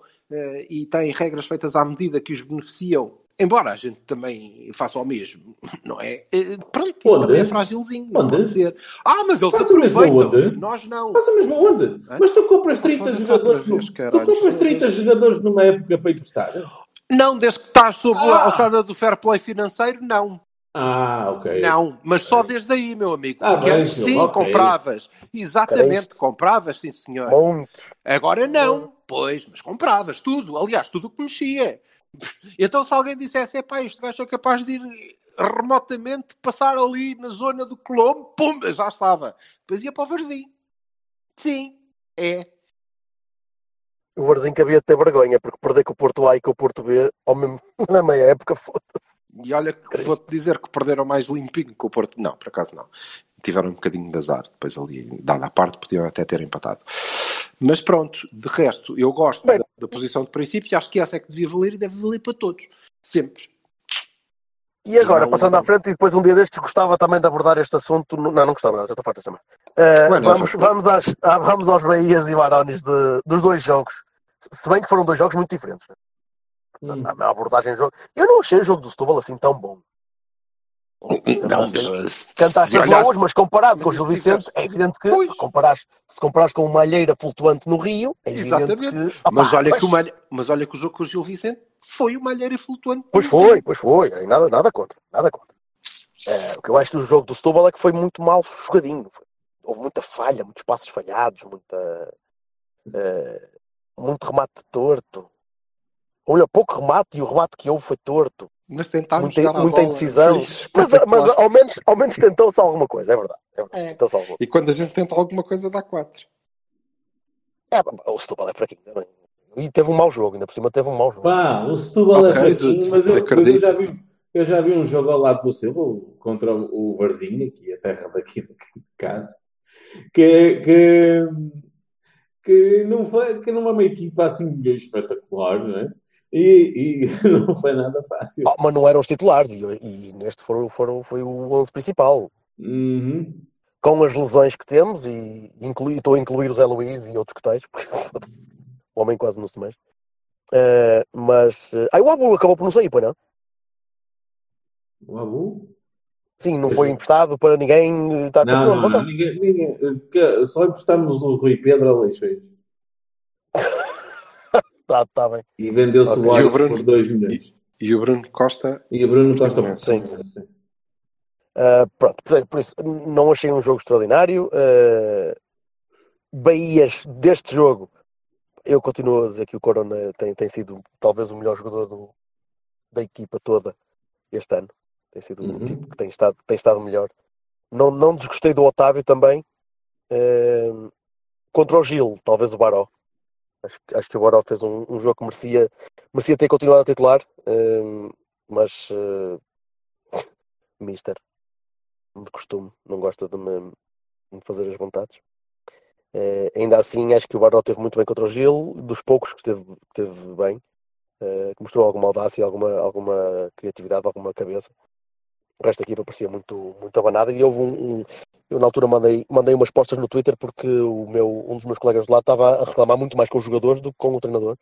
Speaker 3: e têm regras feitas à medida que os beneficiam, embora a gente também faça o mesmo, não é? Eh, Pronto, isso
Speaker 1: Onde?
Speaker 3: também é fragilzinho, não
Speaker 1: Onde?
Speaker 3: pode ser. Ah, mas eles
Speaker 1: Faz
Speaker 3: aproveitam, nós não.
Speaker 1: Mas o mesmo onde?
Speaker 3: Hã?
Speaker 1: Mas tu compras 30
Speaker 3: Foda-se
Speaker 1: jogadores.
Speaker 3: vez,
Speaker 1: tu
Speaker 3: caralho,
Speaker 1: compras 30
Speaker 3: foda-se.
Speaker 1: jogadores numa época para emprestar?
Speaker 3: Não, desde que estás sob a
Speaker 1: Ah!
Speaker 3: alçada do fair play financeiro, não.
Speaker 1: Ah, ok.
Speaker 3: Não, mas só desde aí, meu amigo.
Speaker 1: Ah,
Speaker 3: Porque antes
Speaker 1: senhor,
Speaker 3: sim,
Speaker 1: ok.
Speaker 3: compravas. Exatamente, compravas, sim senhor. Agora não, pois, mas compravas tudo. Aliás, tudo o que mexia. Então se alguém dissesse, epá, este gajo é capaz de ir remotamente passar ali na zona do Colombo, pum, já estava. Depois ia para o Varzim. Sim, é.
Speaker 2: O havia de ter vergonha, porque perder com o Porto A e com o Porto B, ao mesmo, na meia época, foda-se.
Speaker 3: E olha que vou-te dizer que perderam mais limpinho com o Porto. Não, por acaso não. Tiveram um bocadinho de azar. Depois ali, dada a parte, podiam até ter empatado. Mas pronto, de resto, eu gosto
Speaker 2: Bem,
Speaker 3: da, da posição de princípio e acho que essa é que devia valer e deve valer para todos. Sempre.
Speaker 2: E agora,
Speaker 3: Não,
Speaker 2: passando
Speaker 3: não.
Speaker 2: à frente, e depois um dia destes gostava também de abordar este assunto. Não, não gostava, não, já estou farto desta semana. Uh,
Speaker 3: Bueno,
Speaker 2: vamos,
Speaker 3: já-
Speaker 2: vamos, às, ah, vamos aos Bahias e Maronis de- dos dois jogos. Se bem que foram dois jogos muito diferentes. né?
Speaker 1: Hum.
Speaker 2: A, a abordagem do jogo. Eu não achei o jogo do Setúbal assim tão bom.
Speaker 3: Não,
Speaker 2: Cantaste as loas, mas comparado
Speaker 3: mas
Speaker 2: com o Gil Vicente, é evidente que
Speaker 3: Pois.
Speaker 2: comparares, se comparares com uma alheira flutuante no Rio, é evidente
Speaker 3: Exatamente.
Speaker 2: que. opá,
Speaker 3: mas, olha
Speaker 2: mas-
Speaker 3: que mas olha que o jogo com o Gil Vicente foi uma alheira flutuante.
Speaker 2: Pois foi, pois foi. Nada, nada contra. Nada contra. É, o que eu acho do jogo do Setúbal é que foi muito mal jogadinho. Houve muita falha, muitos passos falhados, muita, é, muito remate torto. Olha, pouco remate e o remate que houve foi torto.
Speaker 3: Mas tentámos
Speaker 2: muita muita
Speaker 3: bola.
Speaker 2: indecisão. Mas, mas ao menos, ao menos tentou-se alguma coisa, é verdade. É verdade.
Speaker 3: É.
Speaker 2: Tentou-se alguma
Speaker 3: E quando a gente tenta alguma coisa, dá quatro.
Speaker 2: É, o Setúbal é fraquinho também. E teve um mau jogo, ainda por cima teve um mau jogo.
Speaker 1: Pá, o Setúbal
Speaker 3: Ok,
Speaker 1: é fraquinho, mas eu, mas eu
Speaker 3: acredito.
Speaker 1: já vi, eu já vi um jogo ao lado do seu contra o, o Varzinho, aqui, a terra daqui de casa, que, que, que, não foi, que não é uma equipa assim espetacular, não é? E, e não foi nada fácil.
Speaker 2: Ah, mas não eram os titulares e, e neste foram, foram, foi o 11 principal.
Speaker 1: Uhum.
Speaker 2: Com as lesões que temos, e inclui- estou a incluir o Zé Luís e outros que tais, porque o homem quase não se mexe. Eh, mas. eh, ah, o Abu acabou por não sair, pois não?
Speaker 1: O Abu?
Speaker 2: Sim, não foi emprestado para ninguém. Está
Speaker 1: Não,
Speaker 2: continua
Speaker 1: não,
Speaker 2: no
Speaker 1: não, ninguém, ninguém, só emprestamos o Rui Pedro Leixões.
Speaker 2: Tá, tá bem.
Speaker 1: E vendeu-se
Speaker 2: Ok.
Speaker 1: o
Speaker 3: E
Speaker 1: Borges
Speaker 3: Bruno-
Speaker 1: por 2 milhões.
Speaker 3: E o Bruno Costa,
Speaker 1: E o Bruno Costa
Speaker 3: Sim.
Speaker 1: Sim.
Speaker 2: Uh, pronto, por, por isso, não achei um jogo extraordinário. Uh, Bahias deste jogo, eu continuo a dizer que o Corona tem, tem sido talvez o melhor jogador do- da equipa toda este ano. Tem sido
Speaker 1: Uhum.
Speaker 2: o tipo que tem estado, tem estado melhor. Não, não desgostei do Otávio também. Uh, contra o Gil, talvez o Baró. Acho, que- acho que o Baró fez um, um jogo que merecia, merecia ter continuado a titular, uh, mas uh, Mister, de costume, não gosta de me, de fazer as vontades. Eh, ainda assim, acho que o Baró teve muito bem contra o Gil, dos poucos que esteve, bem, eh, que mostrou alguma audácia, alguma, alguma criatividade, alguma cabeça. O resto da equipa parecia muito, muito abanada e houve um, um- eu na altura mandei, mandei umas postas no Twitter porque o meu, um dos meus colegas de lá estava a reclamar muito mais com os jogadores do que com o treinador.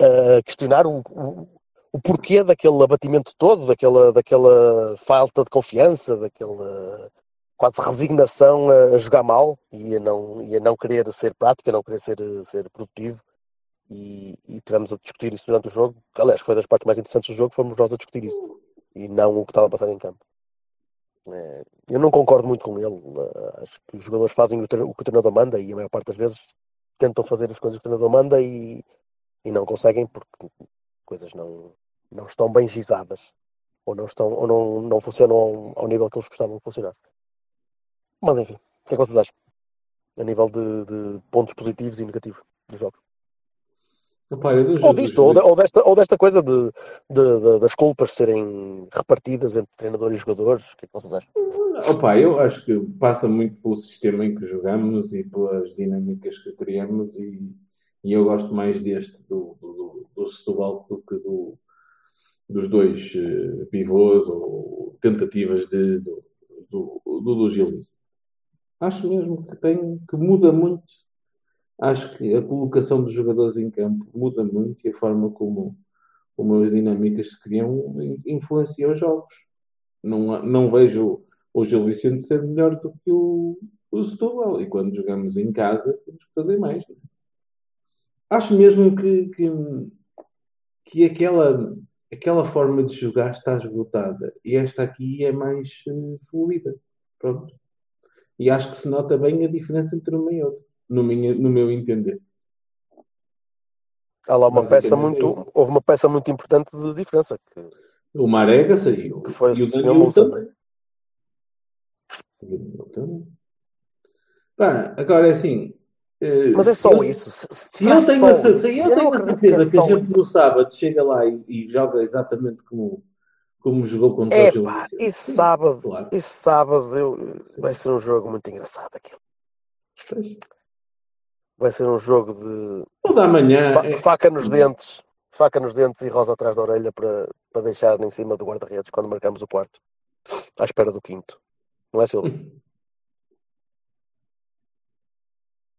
Speaker 2: A questionar o, o, o porquê daquele abatimento todo, daquela, daquela falta de confiança, daquela quase resignação a, a jogar mal e a, não, e a não querer ser prática, não querer ser, ser produtivo. E, e tivemos a discutir isso durante o jogo. Aliás, foi das partes mais interessantes do jogo, fomos nós a discutir isso e não o que estava a passar em campo. Eh, Eu não concordo muito com ele. Eh, Acho que os jogadores fazem o que o treinador manda e a maior parte das vezes tentam fazer as coisas que o treinador manda e, e não conseguem porque coisas não, não estão bem gizadas ou não, estão, ou não, não funcionam ao, ao nível que eles gostavam que funcionasse. Mas enfim, o que é que vocês acham? A nível de, de pontos positivos e negativos dos jogos.
Speaker 1: Opa,
Speaker 2: Ou disto, ou, de- ou desta, ou desta coisa de, de- de- das culpas serem repartidas entre treinador e jogadores. O que é que vocês acham?
Speaker 1: Opa, eu acho que passa muito pelo sistema em que jogamos e pelas dinâmicas que criamos e, e eu gosto mais deste do, do, do, do Setúbal do que do, dos dois eh, pivôs ou tentativas de, do, do, do, do. Acho mesmo que tem que muda muito. Acho que a colocação dos jogadores em campo muda muito e a forma como, como as dinâmicas se criam influencia os jogos. Não, não vejo o Gil Vicente ser melhor do que o, o Setúbal. E quando jogamos em casa, temos que fazer mais. Acho mesmo que, que, que aquela, aquela forma de jogar está esgotada. E esta aqui é mais eh, fluida. Pronto. E acho que se nota bem a diferença entre uma e outra, no, minha, no meu entender.
Speaker 2: Há lá uma peça
Speaker 1: é
Speaker 2: muito.
Speaker 1: isso.
Speaker 2: Houve uma peça muito importante de diferença. Que,
Speaker 1: O Marega saiu.
Speaker 2: Que foi
Speaker 1: e o. Danilo
Speaker 2: Moulson.
Speaker 1: também. E. Pá, agora é assim. eh,
Speaker 2: mas é só
Speaker 1: eu-
Speaker 2: isso. Se, se-
Speaker 1: eu tenho, a, cer-
Speaker 2: isso?
Speaker 1: eu tenho a
Speaker 2: acredito que é
Speaker 1: certeza que a gente
Speaker 2: isso.
Speaker 1: no sábado chega lá e, e joga exatamente como, como jogou contra
Speaker 2: É
Speaker 1: o Gil Sim,
Speaker 2: sábado,
Speaker 1: claro.
Speaker 2: esse sábado eu, vai ser um jogo muito engraçado aquilo. Vai ser um jogo de
Speaker 1: O da manhã.
Speaker 2: fa-
Speaker 1: é-
Speaker 2: faca nos dentes, faca nos dentes e rosa atrás da orelha para, para deixar em cima do guarda-redes quando marcamos o quarto, à espera do quinto. Não é, Silvio?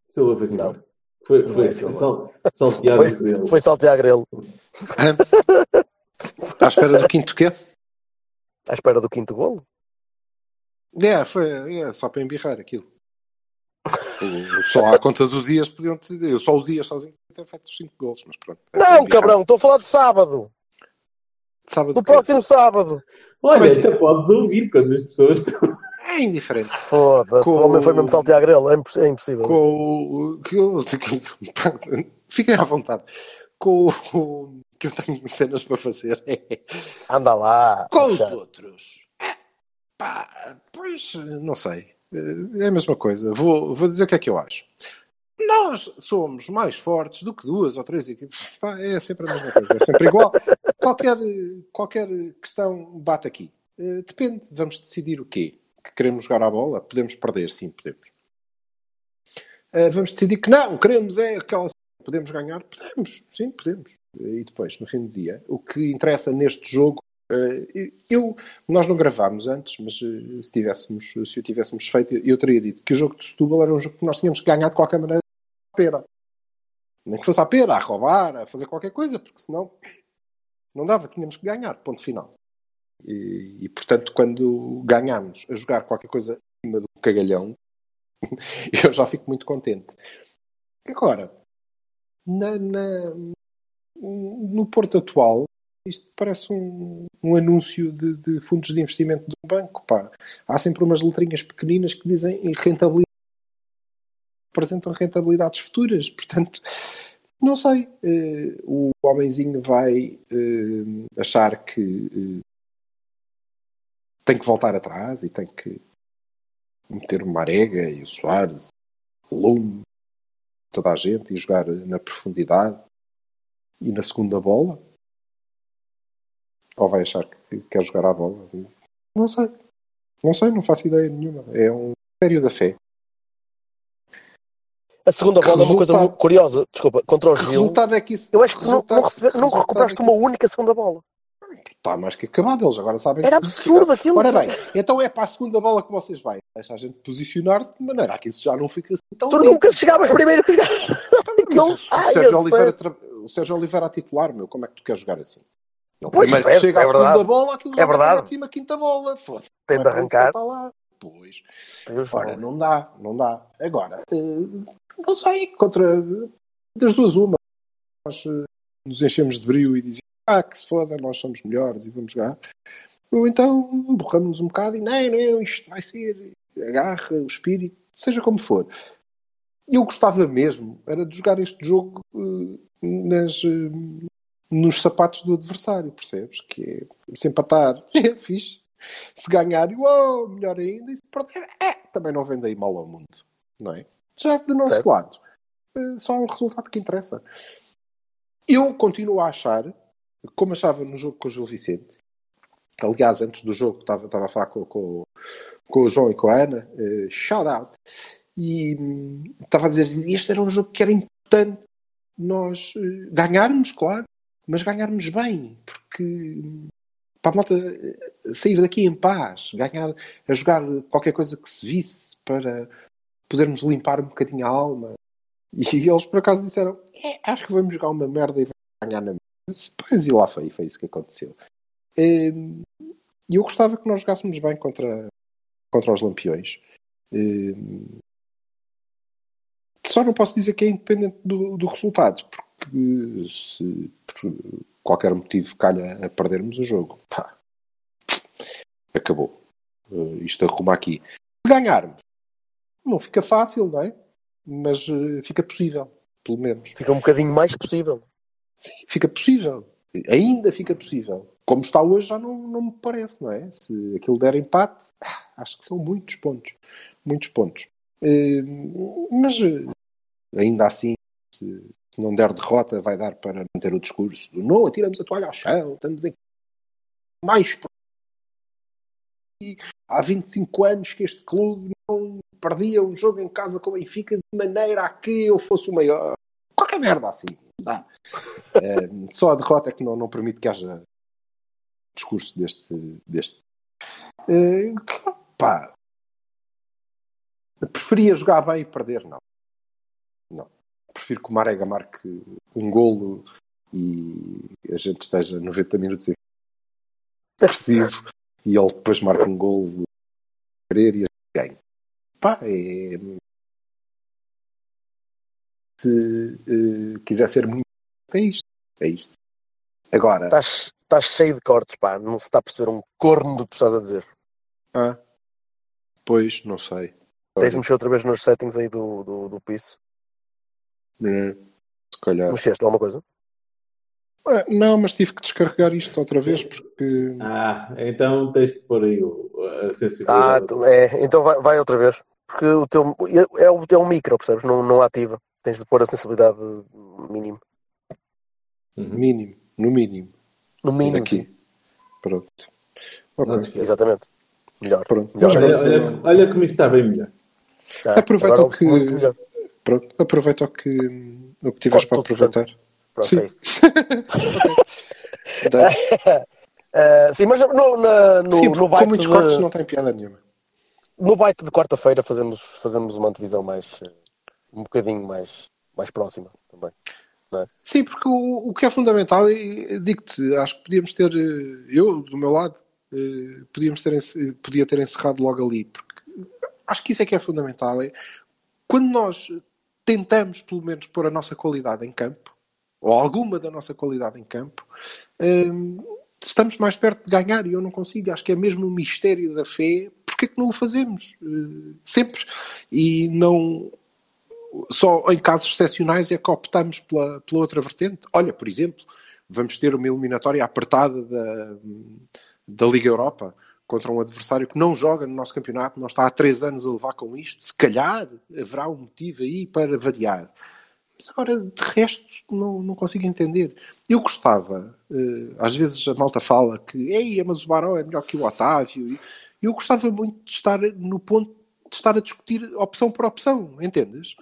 Speaker 1: Silva foi embora. Foi,
Speaker 2: Não
Speaker 1: foi
Speaker 2: é Silva.
Speaker 1: sal- salteado
Speaker 2: Foi, foi saltear grelo
Speaker 3: à espera do quinto quê?
Speaker 2: à espera do quinto golo.
Speaker 3: É, foi é, só para embirrar aquilo. Só à conta do Dias podiam ter. Eu só o Dias sozinho podia ter feito os 5 gols, mas pronto. é
Speaker 2: Não, cabrão, estou a falar de sábado.
Speaker 3: Sábado
Speaker 2: Do
Speaker 3: quê?
Speaker 2: próximo sábado.
Speaker 1: Olha,
Speaker 3: assim?
Speaker 1: até podes ouvir quando as pessoas estão.
Speaker 3: É indiferente.
Speaker 2: Foda-se,
Speaker 3: Com-
Speaker 2: o homem foi mesmo saltear grelo. É imposs- é impossível.
Speaker 3: Com o. Que eu, fiquem à vontade. Com o. Que eu tenho cenas para fazer.
Speaker 2: Anda lá.
Speaker 3: Com os outros. É, pá, pois, não sei. É a mesma coisa. Vou, vou dizer o que é que eu acho. Nós somos mais fortes do que duas ou três equipes. É sempre a mesma coisa. É sempre igual. Qualquer, qualquer questão bate aqui. Eh, Depende. Vamos decidir o quê? Que queremos jogar a bola? Podemos perder? Sim, podemos. Eh, Vamos decidir que não. Queremos é aquela... Podemos ganhar? Podemos. Sim, podemos. E depois, no fim do dia, o que interessa neste jogo eu, nós não gravámos antes, mas eh, se, tivéssemos, se o tivéssemos feito, eu teria dito que o jogo de Setúbal era um jogo que nós tínhamos que ganhar de qualquer maneira à pera. Nem que fosse à pera, a roubar, a fazer qualquer coisa, porque senão não dava, tínhamos que ganhar, ponto final. E, e, portanto, quando ganhámos a jogar qualquer coisa acima do cagalhão, eu já fico muito contente. Agora, na, na- no Porto atual, isto parece um, um anúncio de, de fundos de investimento de um banco. Pá. Há sempre umas letrinhas pequeninas que dizem rentabilidade, apresentam rentabilidades futuras. Portanto, não sei. eh, o homenzinho vai eh, achar que eh, tem que voltar atrás e tem que meter o Marega e o Soares, o Lume, toda a gente e jogar na profundidade e na segunda bola? Ou vai achar que quer jogar à bola? Não sei. Não sei, não faço ideia nenhuma. É um sério da fé.
Speaker 2: A segunda
Speaker 3: Que
Speaker 2: bola é uma coisa curiosa. Desculpa, contra o Gil.
Speaker 3: resultado é que isso.
Speaker 2: Eu acho que não, não, recebe- não recuperaste
Speaker 3: é
Speaker 2: uma
Speaker 3: isso-
Speaker 2: única segunda bola.
Speaker 3: Está mais que acabado, eles agora sabem
Speaker 2: Era absurdo aquilo.
Speaker 3: Ora bem, então é para a segunda bola que vocês vão. Deixa a gente posicionar-se de maneira a que isso já não fica assim tão
Speaker 2: Tu
Speaker 3: simples.
Speaker 2: nunca chegavas primeiro que os gajos. Não,
Speaker 3: Mas o,
Speaker 2: ai,
Speaker 3: Sérgio Oliveira, tra- o Sérgio Oliveira a titular, meu, como é que tu queres jogar assim? Ele
Speaker 2: Pois,
Speaker 3: primeiro que chega
Speaker 2: é
Speaker 3: à segunda
Speaker 2: verdade.
Speaker 3: bola, aquilo
Speaker 2: É
Speaker 3: já
Speaker 2: verdade.
Speaker 3: de cima quinta bola. Foda-se.
Speaker 2: Tem de
Speaker 3: Não é
Speaker 2: arrancar.
Speaker 3: Pois.
Speaker 2: Deus,
Speaker 3: Ora, não dá, não dá. Agora, eh, não sei, contra das duas uma, nós eh, nos enchemos de brilho e dizemos, ah, que se foda, nós somos melhores e vamos jogar. Ou então borramos um bocado e não, não, isto vai ser a garra, o espírito, seja como for. Eu gostava mesmo, era de jogar este jogo eh, nas, nos sapatos do adversário, percebes? Que é se empatar, é fixe. Se ganhar, uou, melhor ainda. E se perder, é, também não vem daí mal ao mundo, não é? Já do nosso
Speaker 2: Certo.
Speaker 3: lado, eh, só há um resultado que interessa. Eu continuo a achar, como achava no jogo com o Gil Vicente, aliás, antes do jogo estava, estava a falar com, com, com o João e com a Ana, eh, shout out, e hum, estava a dizer este era um jogo que era importante nós eh, ganharmos, claro, mas ganharmos bem, porque para a malta eh, sair daqui em paz, ganhar a jogar qualquer coisa que se visse para podermos limpar um bocadinho a alma. E eles por acaso disseram: "É, acho que vamos jogar uma merda e vamos ganhar na merda. Pois e lá foi, foi isso que aconteceu. Hum, E eu gostava que nós jogássemos bem contra, contra os Lampiões. Hum, Só não posso dizer que é independente do, do resultado, porque se por qualquer motivo calha a perdermos o jogo, pá, acabou. Uh, isto arruma aqui. Se ganharmos, não fica fácil, não é? Mas uh, fica possível, pelo menos.
Speaker 2: Fica um bocadinho mais possível.
Speaker 3: Sim, fica possível. Ainda fica possível. Como está hoje, já não, não me parece, não é? Se aquilo der empate, ah, acho que são muitos pontos. Muitos pontos. Eh, mas ainda assim, se, se não der derrota, vai dar para manter o discurso do não, atiramos a toalha ao chão, estamos em mais e há 25 anos que este clube não perdia um jogo em casa com o Benfica de maneira a que eu fosse o maior. Qualquer merda assim. Dá. Eh, só a derrota é que não, não permite que haja discurso deste. deste. Que, pá, preferia jogar bem e perder, não. Prefiro que o Marega marque um golo e a gente esteja 90 minutos agressivo e ele depois marca um golo querer e a gente ganha. Pá, é. Se eh, quiser ser muito. É isto. É isto. Agora.
Speaker 2: Estás, estás cheio de cortes, pá. Não se está a perceber um corno do que tu estás a dizer.
Speaker 3: Ah, pois, não sei.
Speaker 2: Tens de mexer outra vez nos settings aí do, do, do piso.
Speaker 3: Hum, se calhar.
Speaker 2: Mexeste alguma coisa?
Speaker 3: Ah, Não, mas tive que descarregar isto outra vez porque.
Speaker 1: Ah, então tens que pôr aí o- a
Speaker 2: Ah,
Speaker 1: sensibilidade.
Speaker 2: tu- é, então vai, vai outra vez. Porque o teu é o teu micro, percebes? Não, não ativa. Tens de pôr a sensibilidade mínima.
Speaker 1: Uhum.
Speaker 3: Mínimo, no mínimo.
Speaker 2: No mínimo.
Speaker 3: Aqui. Pronto.
Speaker 1: Não te
Speaker 3: Ok,
Speaker 1: esqueças.
Speaker 2: Exatamente. Melhor.
Speaker 3: pronto.
Speaker 2: Melhor.
Speaker 1: Olha, olha, olha como isso está bem melhor.
Speaker 2: Tá.
Speaker 3: Aproveita que-
Speaker 2: muito melhor.
Speaker 3: Pronto. Aproveita o que, o que tiveres para aproveitar.
Speaker 2: Pronto,
Speaker 3: Sim.
Speaker 2: é Ah, sim, mas no, na, no,
Speaker 3: Sim,
Speaker 2: no,
Speaker 3: com muitos
Speaker 2: de,
Speaker 3: cortes não tem piada nenhuma.
Speaker 2: no byte de quarta-feira fazemos, fazemos uma antevisão mais eh, um bocadinho mais, mais próxima também.
Speaker 3: Sim, porque o, o que é fundamental, digo-te, acho que podíamos ter, eh, eu, do meu lado, podíamos ter, podia ter encerrado logo ali, porque acho que isso é que é fundamental. É, quando nós tentamos, pelo menos, pôr a nossa qualidade em campo, ou alguma da nossa qualidade em campo, hum, estamos mais perto de ganhar e eu não consigo. Acho que é mesmo um mistério da fé. Porquê que não o fazemos? Uh, sempre. E não. Só em casos excepcionais é que optamos pela, pela outra vertente. Olha, por exemplo, vamos ter uma eliminatória apertada da, da Liga Europa contra um adversário que não joga no nosso campeonato, não está há três anos a levar com isto. Se calhar haverá um motivo aí para variar. Mas agora, de resto, não, não consigo entender. Eu gostava, uh, às vezes a malta fala que, ei, mas o Baró é melhor que o Otávio. Eu gostava muito de estar no ponto de estar a discutir opção por opção, entendes?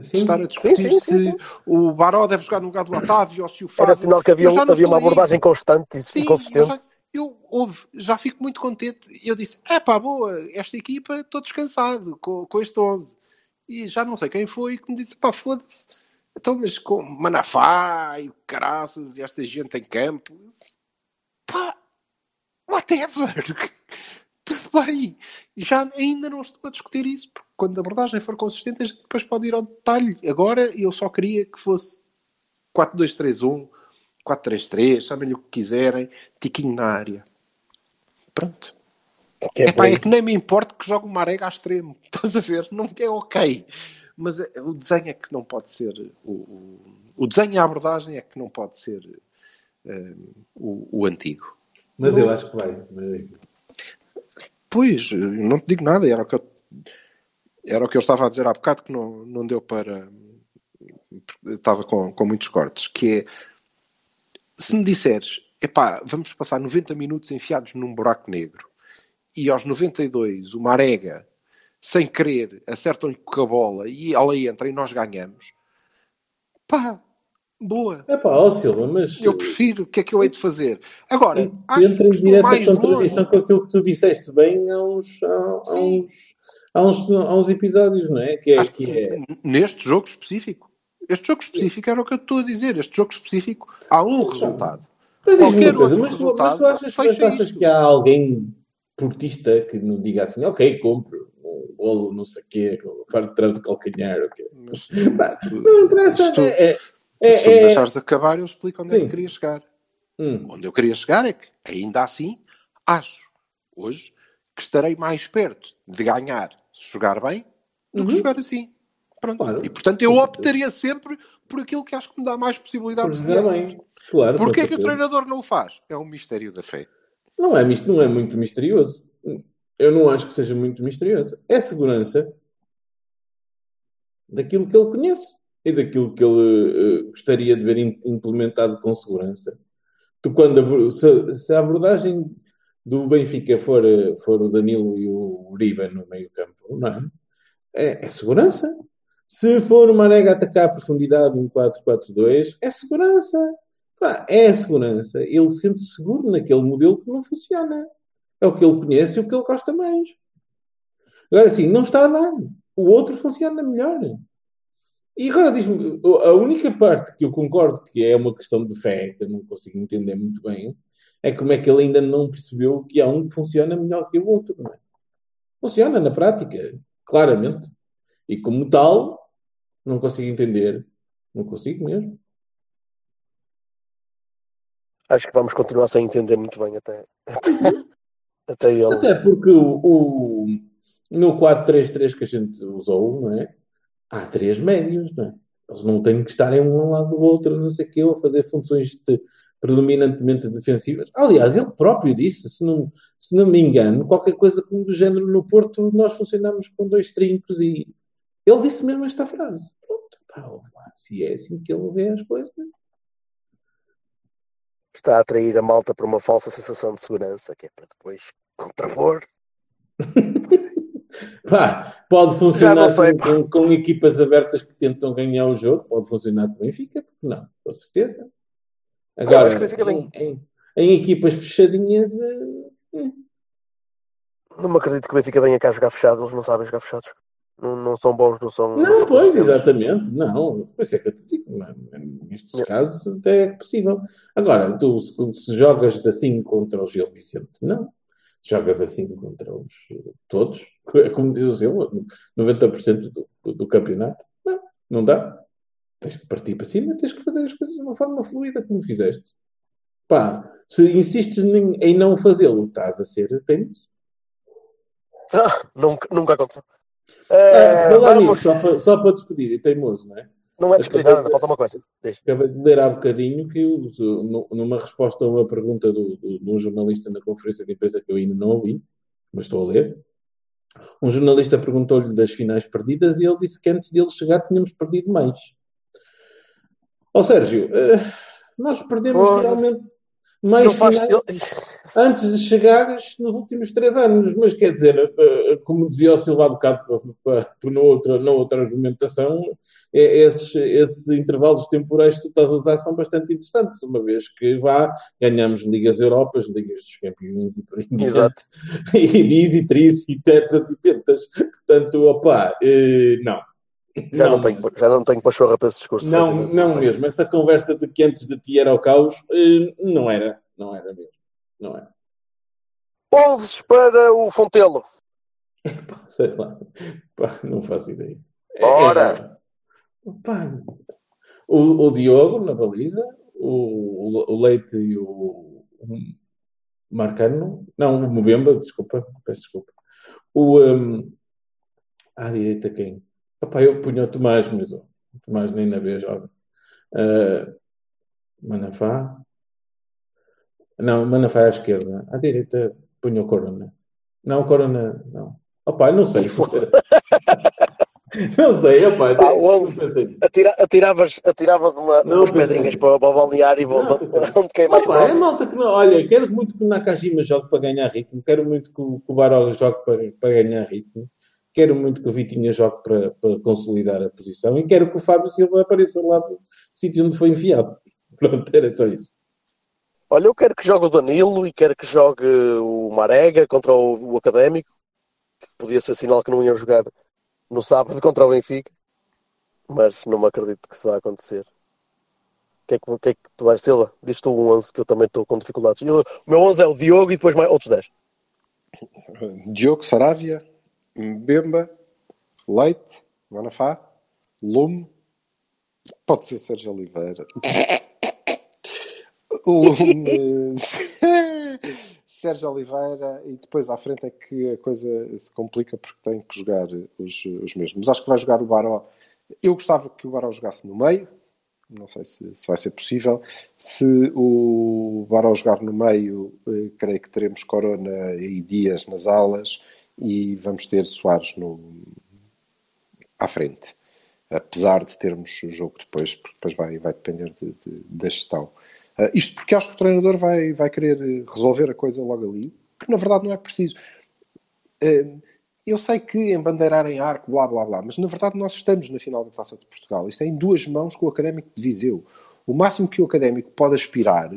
Speaker 3: Sim. Estar a discutir sim, sim, se o Baró deve jogar no lugar do Otávio ou se o Fábio...
Speaker 2: Era sinal que havia, havia uma abordagem constante e consistente
Speaker 3: eu ouve, já fico muito contente. Eu disse: é pá, boa, esta equipa estou descansado com, com este 11. E já não sei quem foi que me disse: pá, foda-se. Então, mas com Manafá e caraças e esta gente em campo, pá, whatever. Tudo bem. Já ainda não estou a discutir isso, porque quando a abordagem for consistente, a gente depois pode ir ao detalhe. Agora eu só queria que fosse 4-2-3-1 4-3-3, sabem o que quiserem, tiquinho na área. Pronto. É, Epá, é que nem me importa que jogue o Marega a extremo. Estás a ver? Não é ok. Mas é, o desenho é que não pode ser. O, o, o desenho e a abordagem é que não pode ser um, o, o, antigo.
Speaker 1: Mas eu acho que vai.
Speaker 3: Pois, não te digo nada. Era o que eu, era o que eu estava a dizer há bocado que não, não deu para. Estava com, com muitos cortes. Que é se me disseres, epá, vamos passar 90 minutos enfiados num buraco negro e aos 92 o Marega, sem querer, acertam-lhe com a bola e ela entra e nós ganhamos, pá, boa.
Speaker 1: É pá, ó Silva, mas.
Speaker 3: Eu prefiro, o que é que eu hei de fazer? Agora,
Speaker 1: Isso acho entra em direta contradição longe. com aquilo que tu disseste bem há uns, há, há uns, há, uns, há uns episódios, não é? Que é, que é...
Speaker 3: Neste jogo específico. Este jogo específico era o que eu estou a dizer. Este jogo específico há um resultado.
Speaker 1: Mas Qualquer outro mas, resultado mas tu achas, fecha achas que há alguém portista que não diga assim, ok, compro um bolo, não sei o quê, para trás do calcanhar, ok. Mas, não interessa. Se tu, é,
Speaker 3: é, se tu me é, deixares acabar, eu explico onde sim. é que queria chegar. Hum. Onde eu queria chegar é que, ainda assim, acho, hoje, que estarei mais perto de ganhar se jogar bem do uhum. que jogar assim. Pronto. Claro. E portanto eu optaria sempre por aquilo que acho que me dá mais possibilidades de. Claro, Porquê é que o treinador não o faz? É um mistério da fé.
Speaker 1: Não é, não é muito misterioso. Eu não acho que seja muito misterioso. É segurança daquilo que ele conhece e daquilo que ele uh, gostaria de ver implementado com segurança. Tu, quando, se, se, a abordagem do Benfica for, for o Danilo e o Uribe no meio campo, não é? É, é segurança. Se for uma nega atacar a profundidade no 4-4-2, é segurança. É segurança. Ele sente-se seguro naquele modelo que não funciona. É o que ele conhece e o que ele gosta mais. Agora, sim, não está a dar. O outro funciona melhor. E agora diz-me, a única parte que eu concordo que é uma questão de fé, que eu não consigo entender muito bem, é como é que ele ainda não percebeu que há um que funciona melhor que o outro. Não é? Funciona na prática, claramente. E como tal, não consigo entender. Não consigo mesmo.
Speaker 2: Acho que vamos continuar sem entender muito bem até, até, ele.
Speaker 1: Até porque o, o, no 4-3-3 que a gente usou, não é? Há três médios, não é? Eles não têm que estarem um lado do outro, não sei o quê, ou fazer funções de, predominantemente defensivas. Aliás, ele próprio disse, se não, se não me engano, qualquer coisa do género no Porto, nós funcionamos com dois trincos e ele disse mesmo esta frase. Pronto, pá, se é assim que ele vê as coisas.
Speaker 2: Está a atrair a malta para uma falsa sensação de segurança, que é para depois contrapor.
Speaker 1: pá, pode funcionar sei, com, com, equipas abertas que tentam ganhar o jogo, pode funcionar com o Benfica, porque não, com certeza. Agora, em, em, em, equipas fechadinhas. Uh,
Speaker 2: não me acredito que o Benfica venha cá jogar fechado, eles não sabem jogar fechados não, não são bons, não são.
Speaker 1: Não, não pois, exatamente, não. Pois é que eu te digo, nestes é. casos até é possível. Agora, tu se, se, jogas assim contra o Gil Vicente, não. jogas assim contra os todos, é como diz o Silva, 90% do, do, do campeonato. Não, não dá. Tens que partir para cima, tens que fazer as coisas de uma forma fluida, como fizeste. Pá, se insistes em, em não fazê-lo, estás a ser teimoso.
Speaker 2: Ah, nunca, nunca aconteceu.
Speaker 1: Ah,
Speaker 2: vamos.
Speaker 1: nisso, só para, só para despedir, e teimoso, não é?
Speaker 2: Não é despedir nada, falta uma coisa. Diz.
Speaker 1: Acabei de ler há bocadinho que, numa resposta a uma pergunta do, do- de um jornalista na conferência de imprensa que eu ainda não ouvi, mas estou a ler, um jornalista perguntou-lhe das finais perdidas e ele disse que antes dele chegar tínhamos perdido mais. Ó Sérgio, eh, nós perdemos realmente mais
Speaker 2: faz.
Speaker 1: finais antes de chegares nos últimos três anos. Mas quer dizer, eh, como dizia o Silva há bocado na, outra, na outra argumentação, é- esses, esses intervalos temporais que tu estás a usar são bastante interessantes, uma vez que vá, ganhamos Ligas Europas, Ligas dos Campeões e por aí.
Speaker 2: Exato.
Speaker 1: E bis e tris e tetras e pentas. Portanto, opá, eh, não.
Speaker 2: Já não, tenho, já não tenho pachorra para esse discurso.
Speaker 1: Não, não mesmo. Essa conversa de que antes de ti era o caos, eh, não era. Não era mesmo. Não era.
Speaker 2: 11 para o Fontelo.
Speaker 1: Sei lá. Pá, não faço ideia. É-
Speaker 2: Ora.
Speaker 1: é- o, o Diogo na baliza, o, o, Leite e o, o Marcano, não, o Mbemba, desculpa, peço desculpa. O, um, à direita quem? Epá, eu punho o Tomás, mas o Tomás nem na vez joga. Uh, Manafá. Não, Manafá é à esquerda. À direita punho o Corona. Não, o Corona, não. Opá, não sei. não sei, opá.
Speaker 2: Pá,
Speaker 1: não
Speaker 2: o onze.
Speaker 1: pensei nisso.
Speaker 2: Atira, atiravas, atiravas uma,
Speaker 1: Não,
Speaker 2: umas
Speaker 1: pensei.
Speaker 2: pedrinhas para, para o balneário e onde,
Speaker 1: pensei.
Speaker 2: onde quer mais
Speaker 1: Opa, é malta que não. Olha, quero muito que o Nakajima jogue para ganhar ritmo. Quero muito que o, que o Baró jogue para, para ganhar ritmo. Quero muito que o Vitinha jogue para, para consolidar a posição. E quero que o Fábio Silva apareça lá do sítio onde foi enviado. Pronto, era só isso.
Speaker 2: Olha, eu quero que jogue o Danilo e quero que jogue o Marega contra o, o Académico, que podia ser sinal que não iam jogar no sábado contra o Benfica, mas não me acredito que isso vai acontecer. O que é que, que, é que tu vais, Silva? Diz tu um 11 que eu também estou com dificuldades. Eu- o meu 11 é o Diogo e depois mais outros 10.
Speaker 3: Diogo Saravia, Mbemba, Leite, Manafá, Lume, pode ser Sérgio Oliveira. Lume, Sérgio Oliveira e depois à frente é que a coisa se complica porque tem que jogar os, os mesmos. Acho que vai jogar o Baró. Eu gostava que o Baró jogasse no meio, não sei se, se vai ser possível. Se o Baró jogar no meio, eh, creio que teremos Corona e Dias nas alas e vamos ter Soares no, à frente. Apesar de termos o jogo depois, porque depois vai, vai depender de, de- da gestão. Ah, isto porque acho que o treinador vai, vai querer resolver a coisa logo ali, que na verdade não é preciso. Eh, eu sei que embandeirar em arco, blá blá blá, mas na verdade nós estamos na final da Taça de Portugal. Isto é em duas mãos com o Académico de Viseu. O máximo que o Académico pode aspirar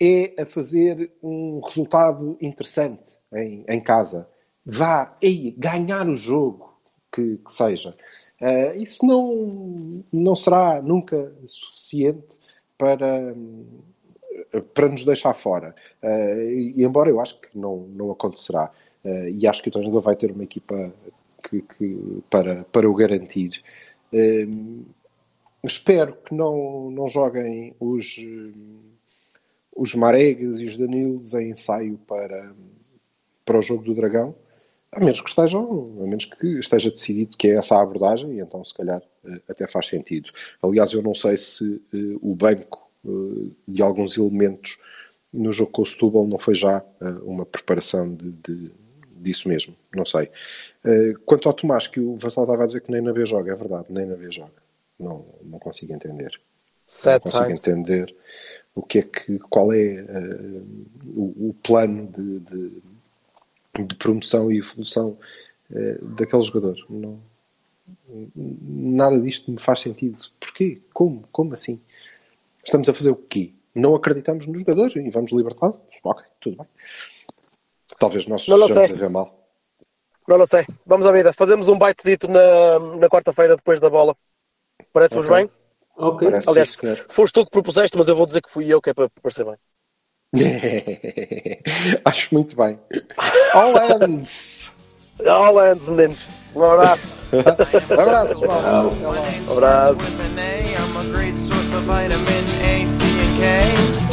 Speaker 3: é a fazer um resultado interessante em, em casa. Vá, ei, ganhar o jogo que, que seja. Eh, isso não, não será nunca suficiente para, para nos deixar fora. Eh, e embora eu acho que não, não acontecerá. Eh, e acho que o treinador vai ter uma equipa que, que- para, para o garantir. Espero que não, não joguem os, os Maregas e os Danilos em ensaio para, para o jogo do Dragão. A menos que estejam, a menos que esteja decidido que é essa a abordagem, e então se calhar eh, até faz sentido. Aliás, eu não sei se eh, o banco eh, de alguns elementos no jogo com o Setúbal não foi já eh, uma preparação de, de- disso mesmo, não sei. Quanto ao Tomás, que o Vassal estava a dizer que nem na vez joga, é verdade, nem na vez joga. Não, não consigo entender. Não consigo
Speaker 2: times.
Speaker 3: entender o que é que, qual é o, o plano de, de, de promoção e evolução eh, daquele jogador. Não, nada disto me faz sentido. Porquê? Como? Como assim? Estamos a fazer o quê? Não acreditamos no jogador e vamos libertá-lo? Ok, tudo bem. Talvez nós
Speaker 2: Não, não
Speaker 3: estejamos a ver mal.
Speaker 2: Não, não sei. Vamos à vida. Fazemos um bitezito na, na quarta-feira depois da bola. Parece-vos
Speaker 3: Ok.
Speaker 2: bem?
Speaker 1: Ok.
Speaker 3: Parece
Speaker 2: Aliás, foste tu que propuseste, mas eu vou dizer que fui eu que é para parecer bem.
Speaker 3: Acho muito bem. Hollands!
Speaker 2: Hollands, meninos. Um abraço.
Speaker 3: Um abraço, Paulo. Até lá.
Speaker 2: Um abraço.
Speaker 4: with an A. I'm a great source of vitamin A, C, and K.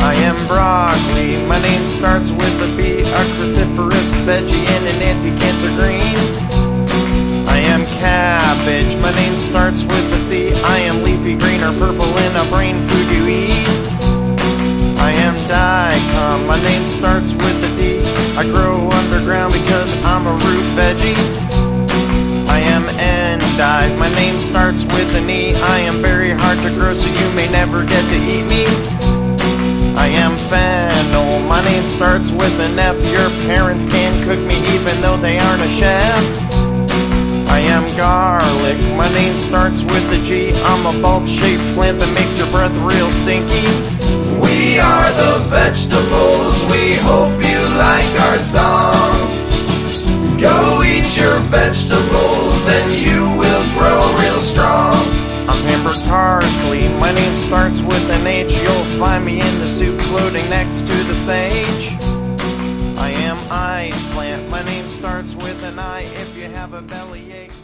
Speaker 4: I am broccoli. My name starts with a B. A cruciferous veggie and an anti-cancer green. I am cabbage. My name starts with a C. I am leafy green or purple in a brain food you eat. I am daikon. My name starts with a D. I grow underground because I'm a root veggie. I am endive. My name starts with an E. I am very hard to grow, so you may never get to eat me. I am fennel. My name starts with an F. Your parents can cook me even though they aren't a chef. I am garlic. My name starts with a G. I'm a bulb shaped plant that makes your breath real stinky. We are the vegetables. We hope you like our song. Go eat your vegetables and you will grow real strong. I'm Hamburg Parsley. My name starts with an H. You'll find me in the soup floating next to the sage. I am Ice Plant. My name starts with an I. If you have a bellyache, I'll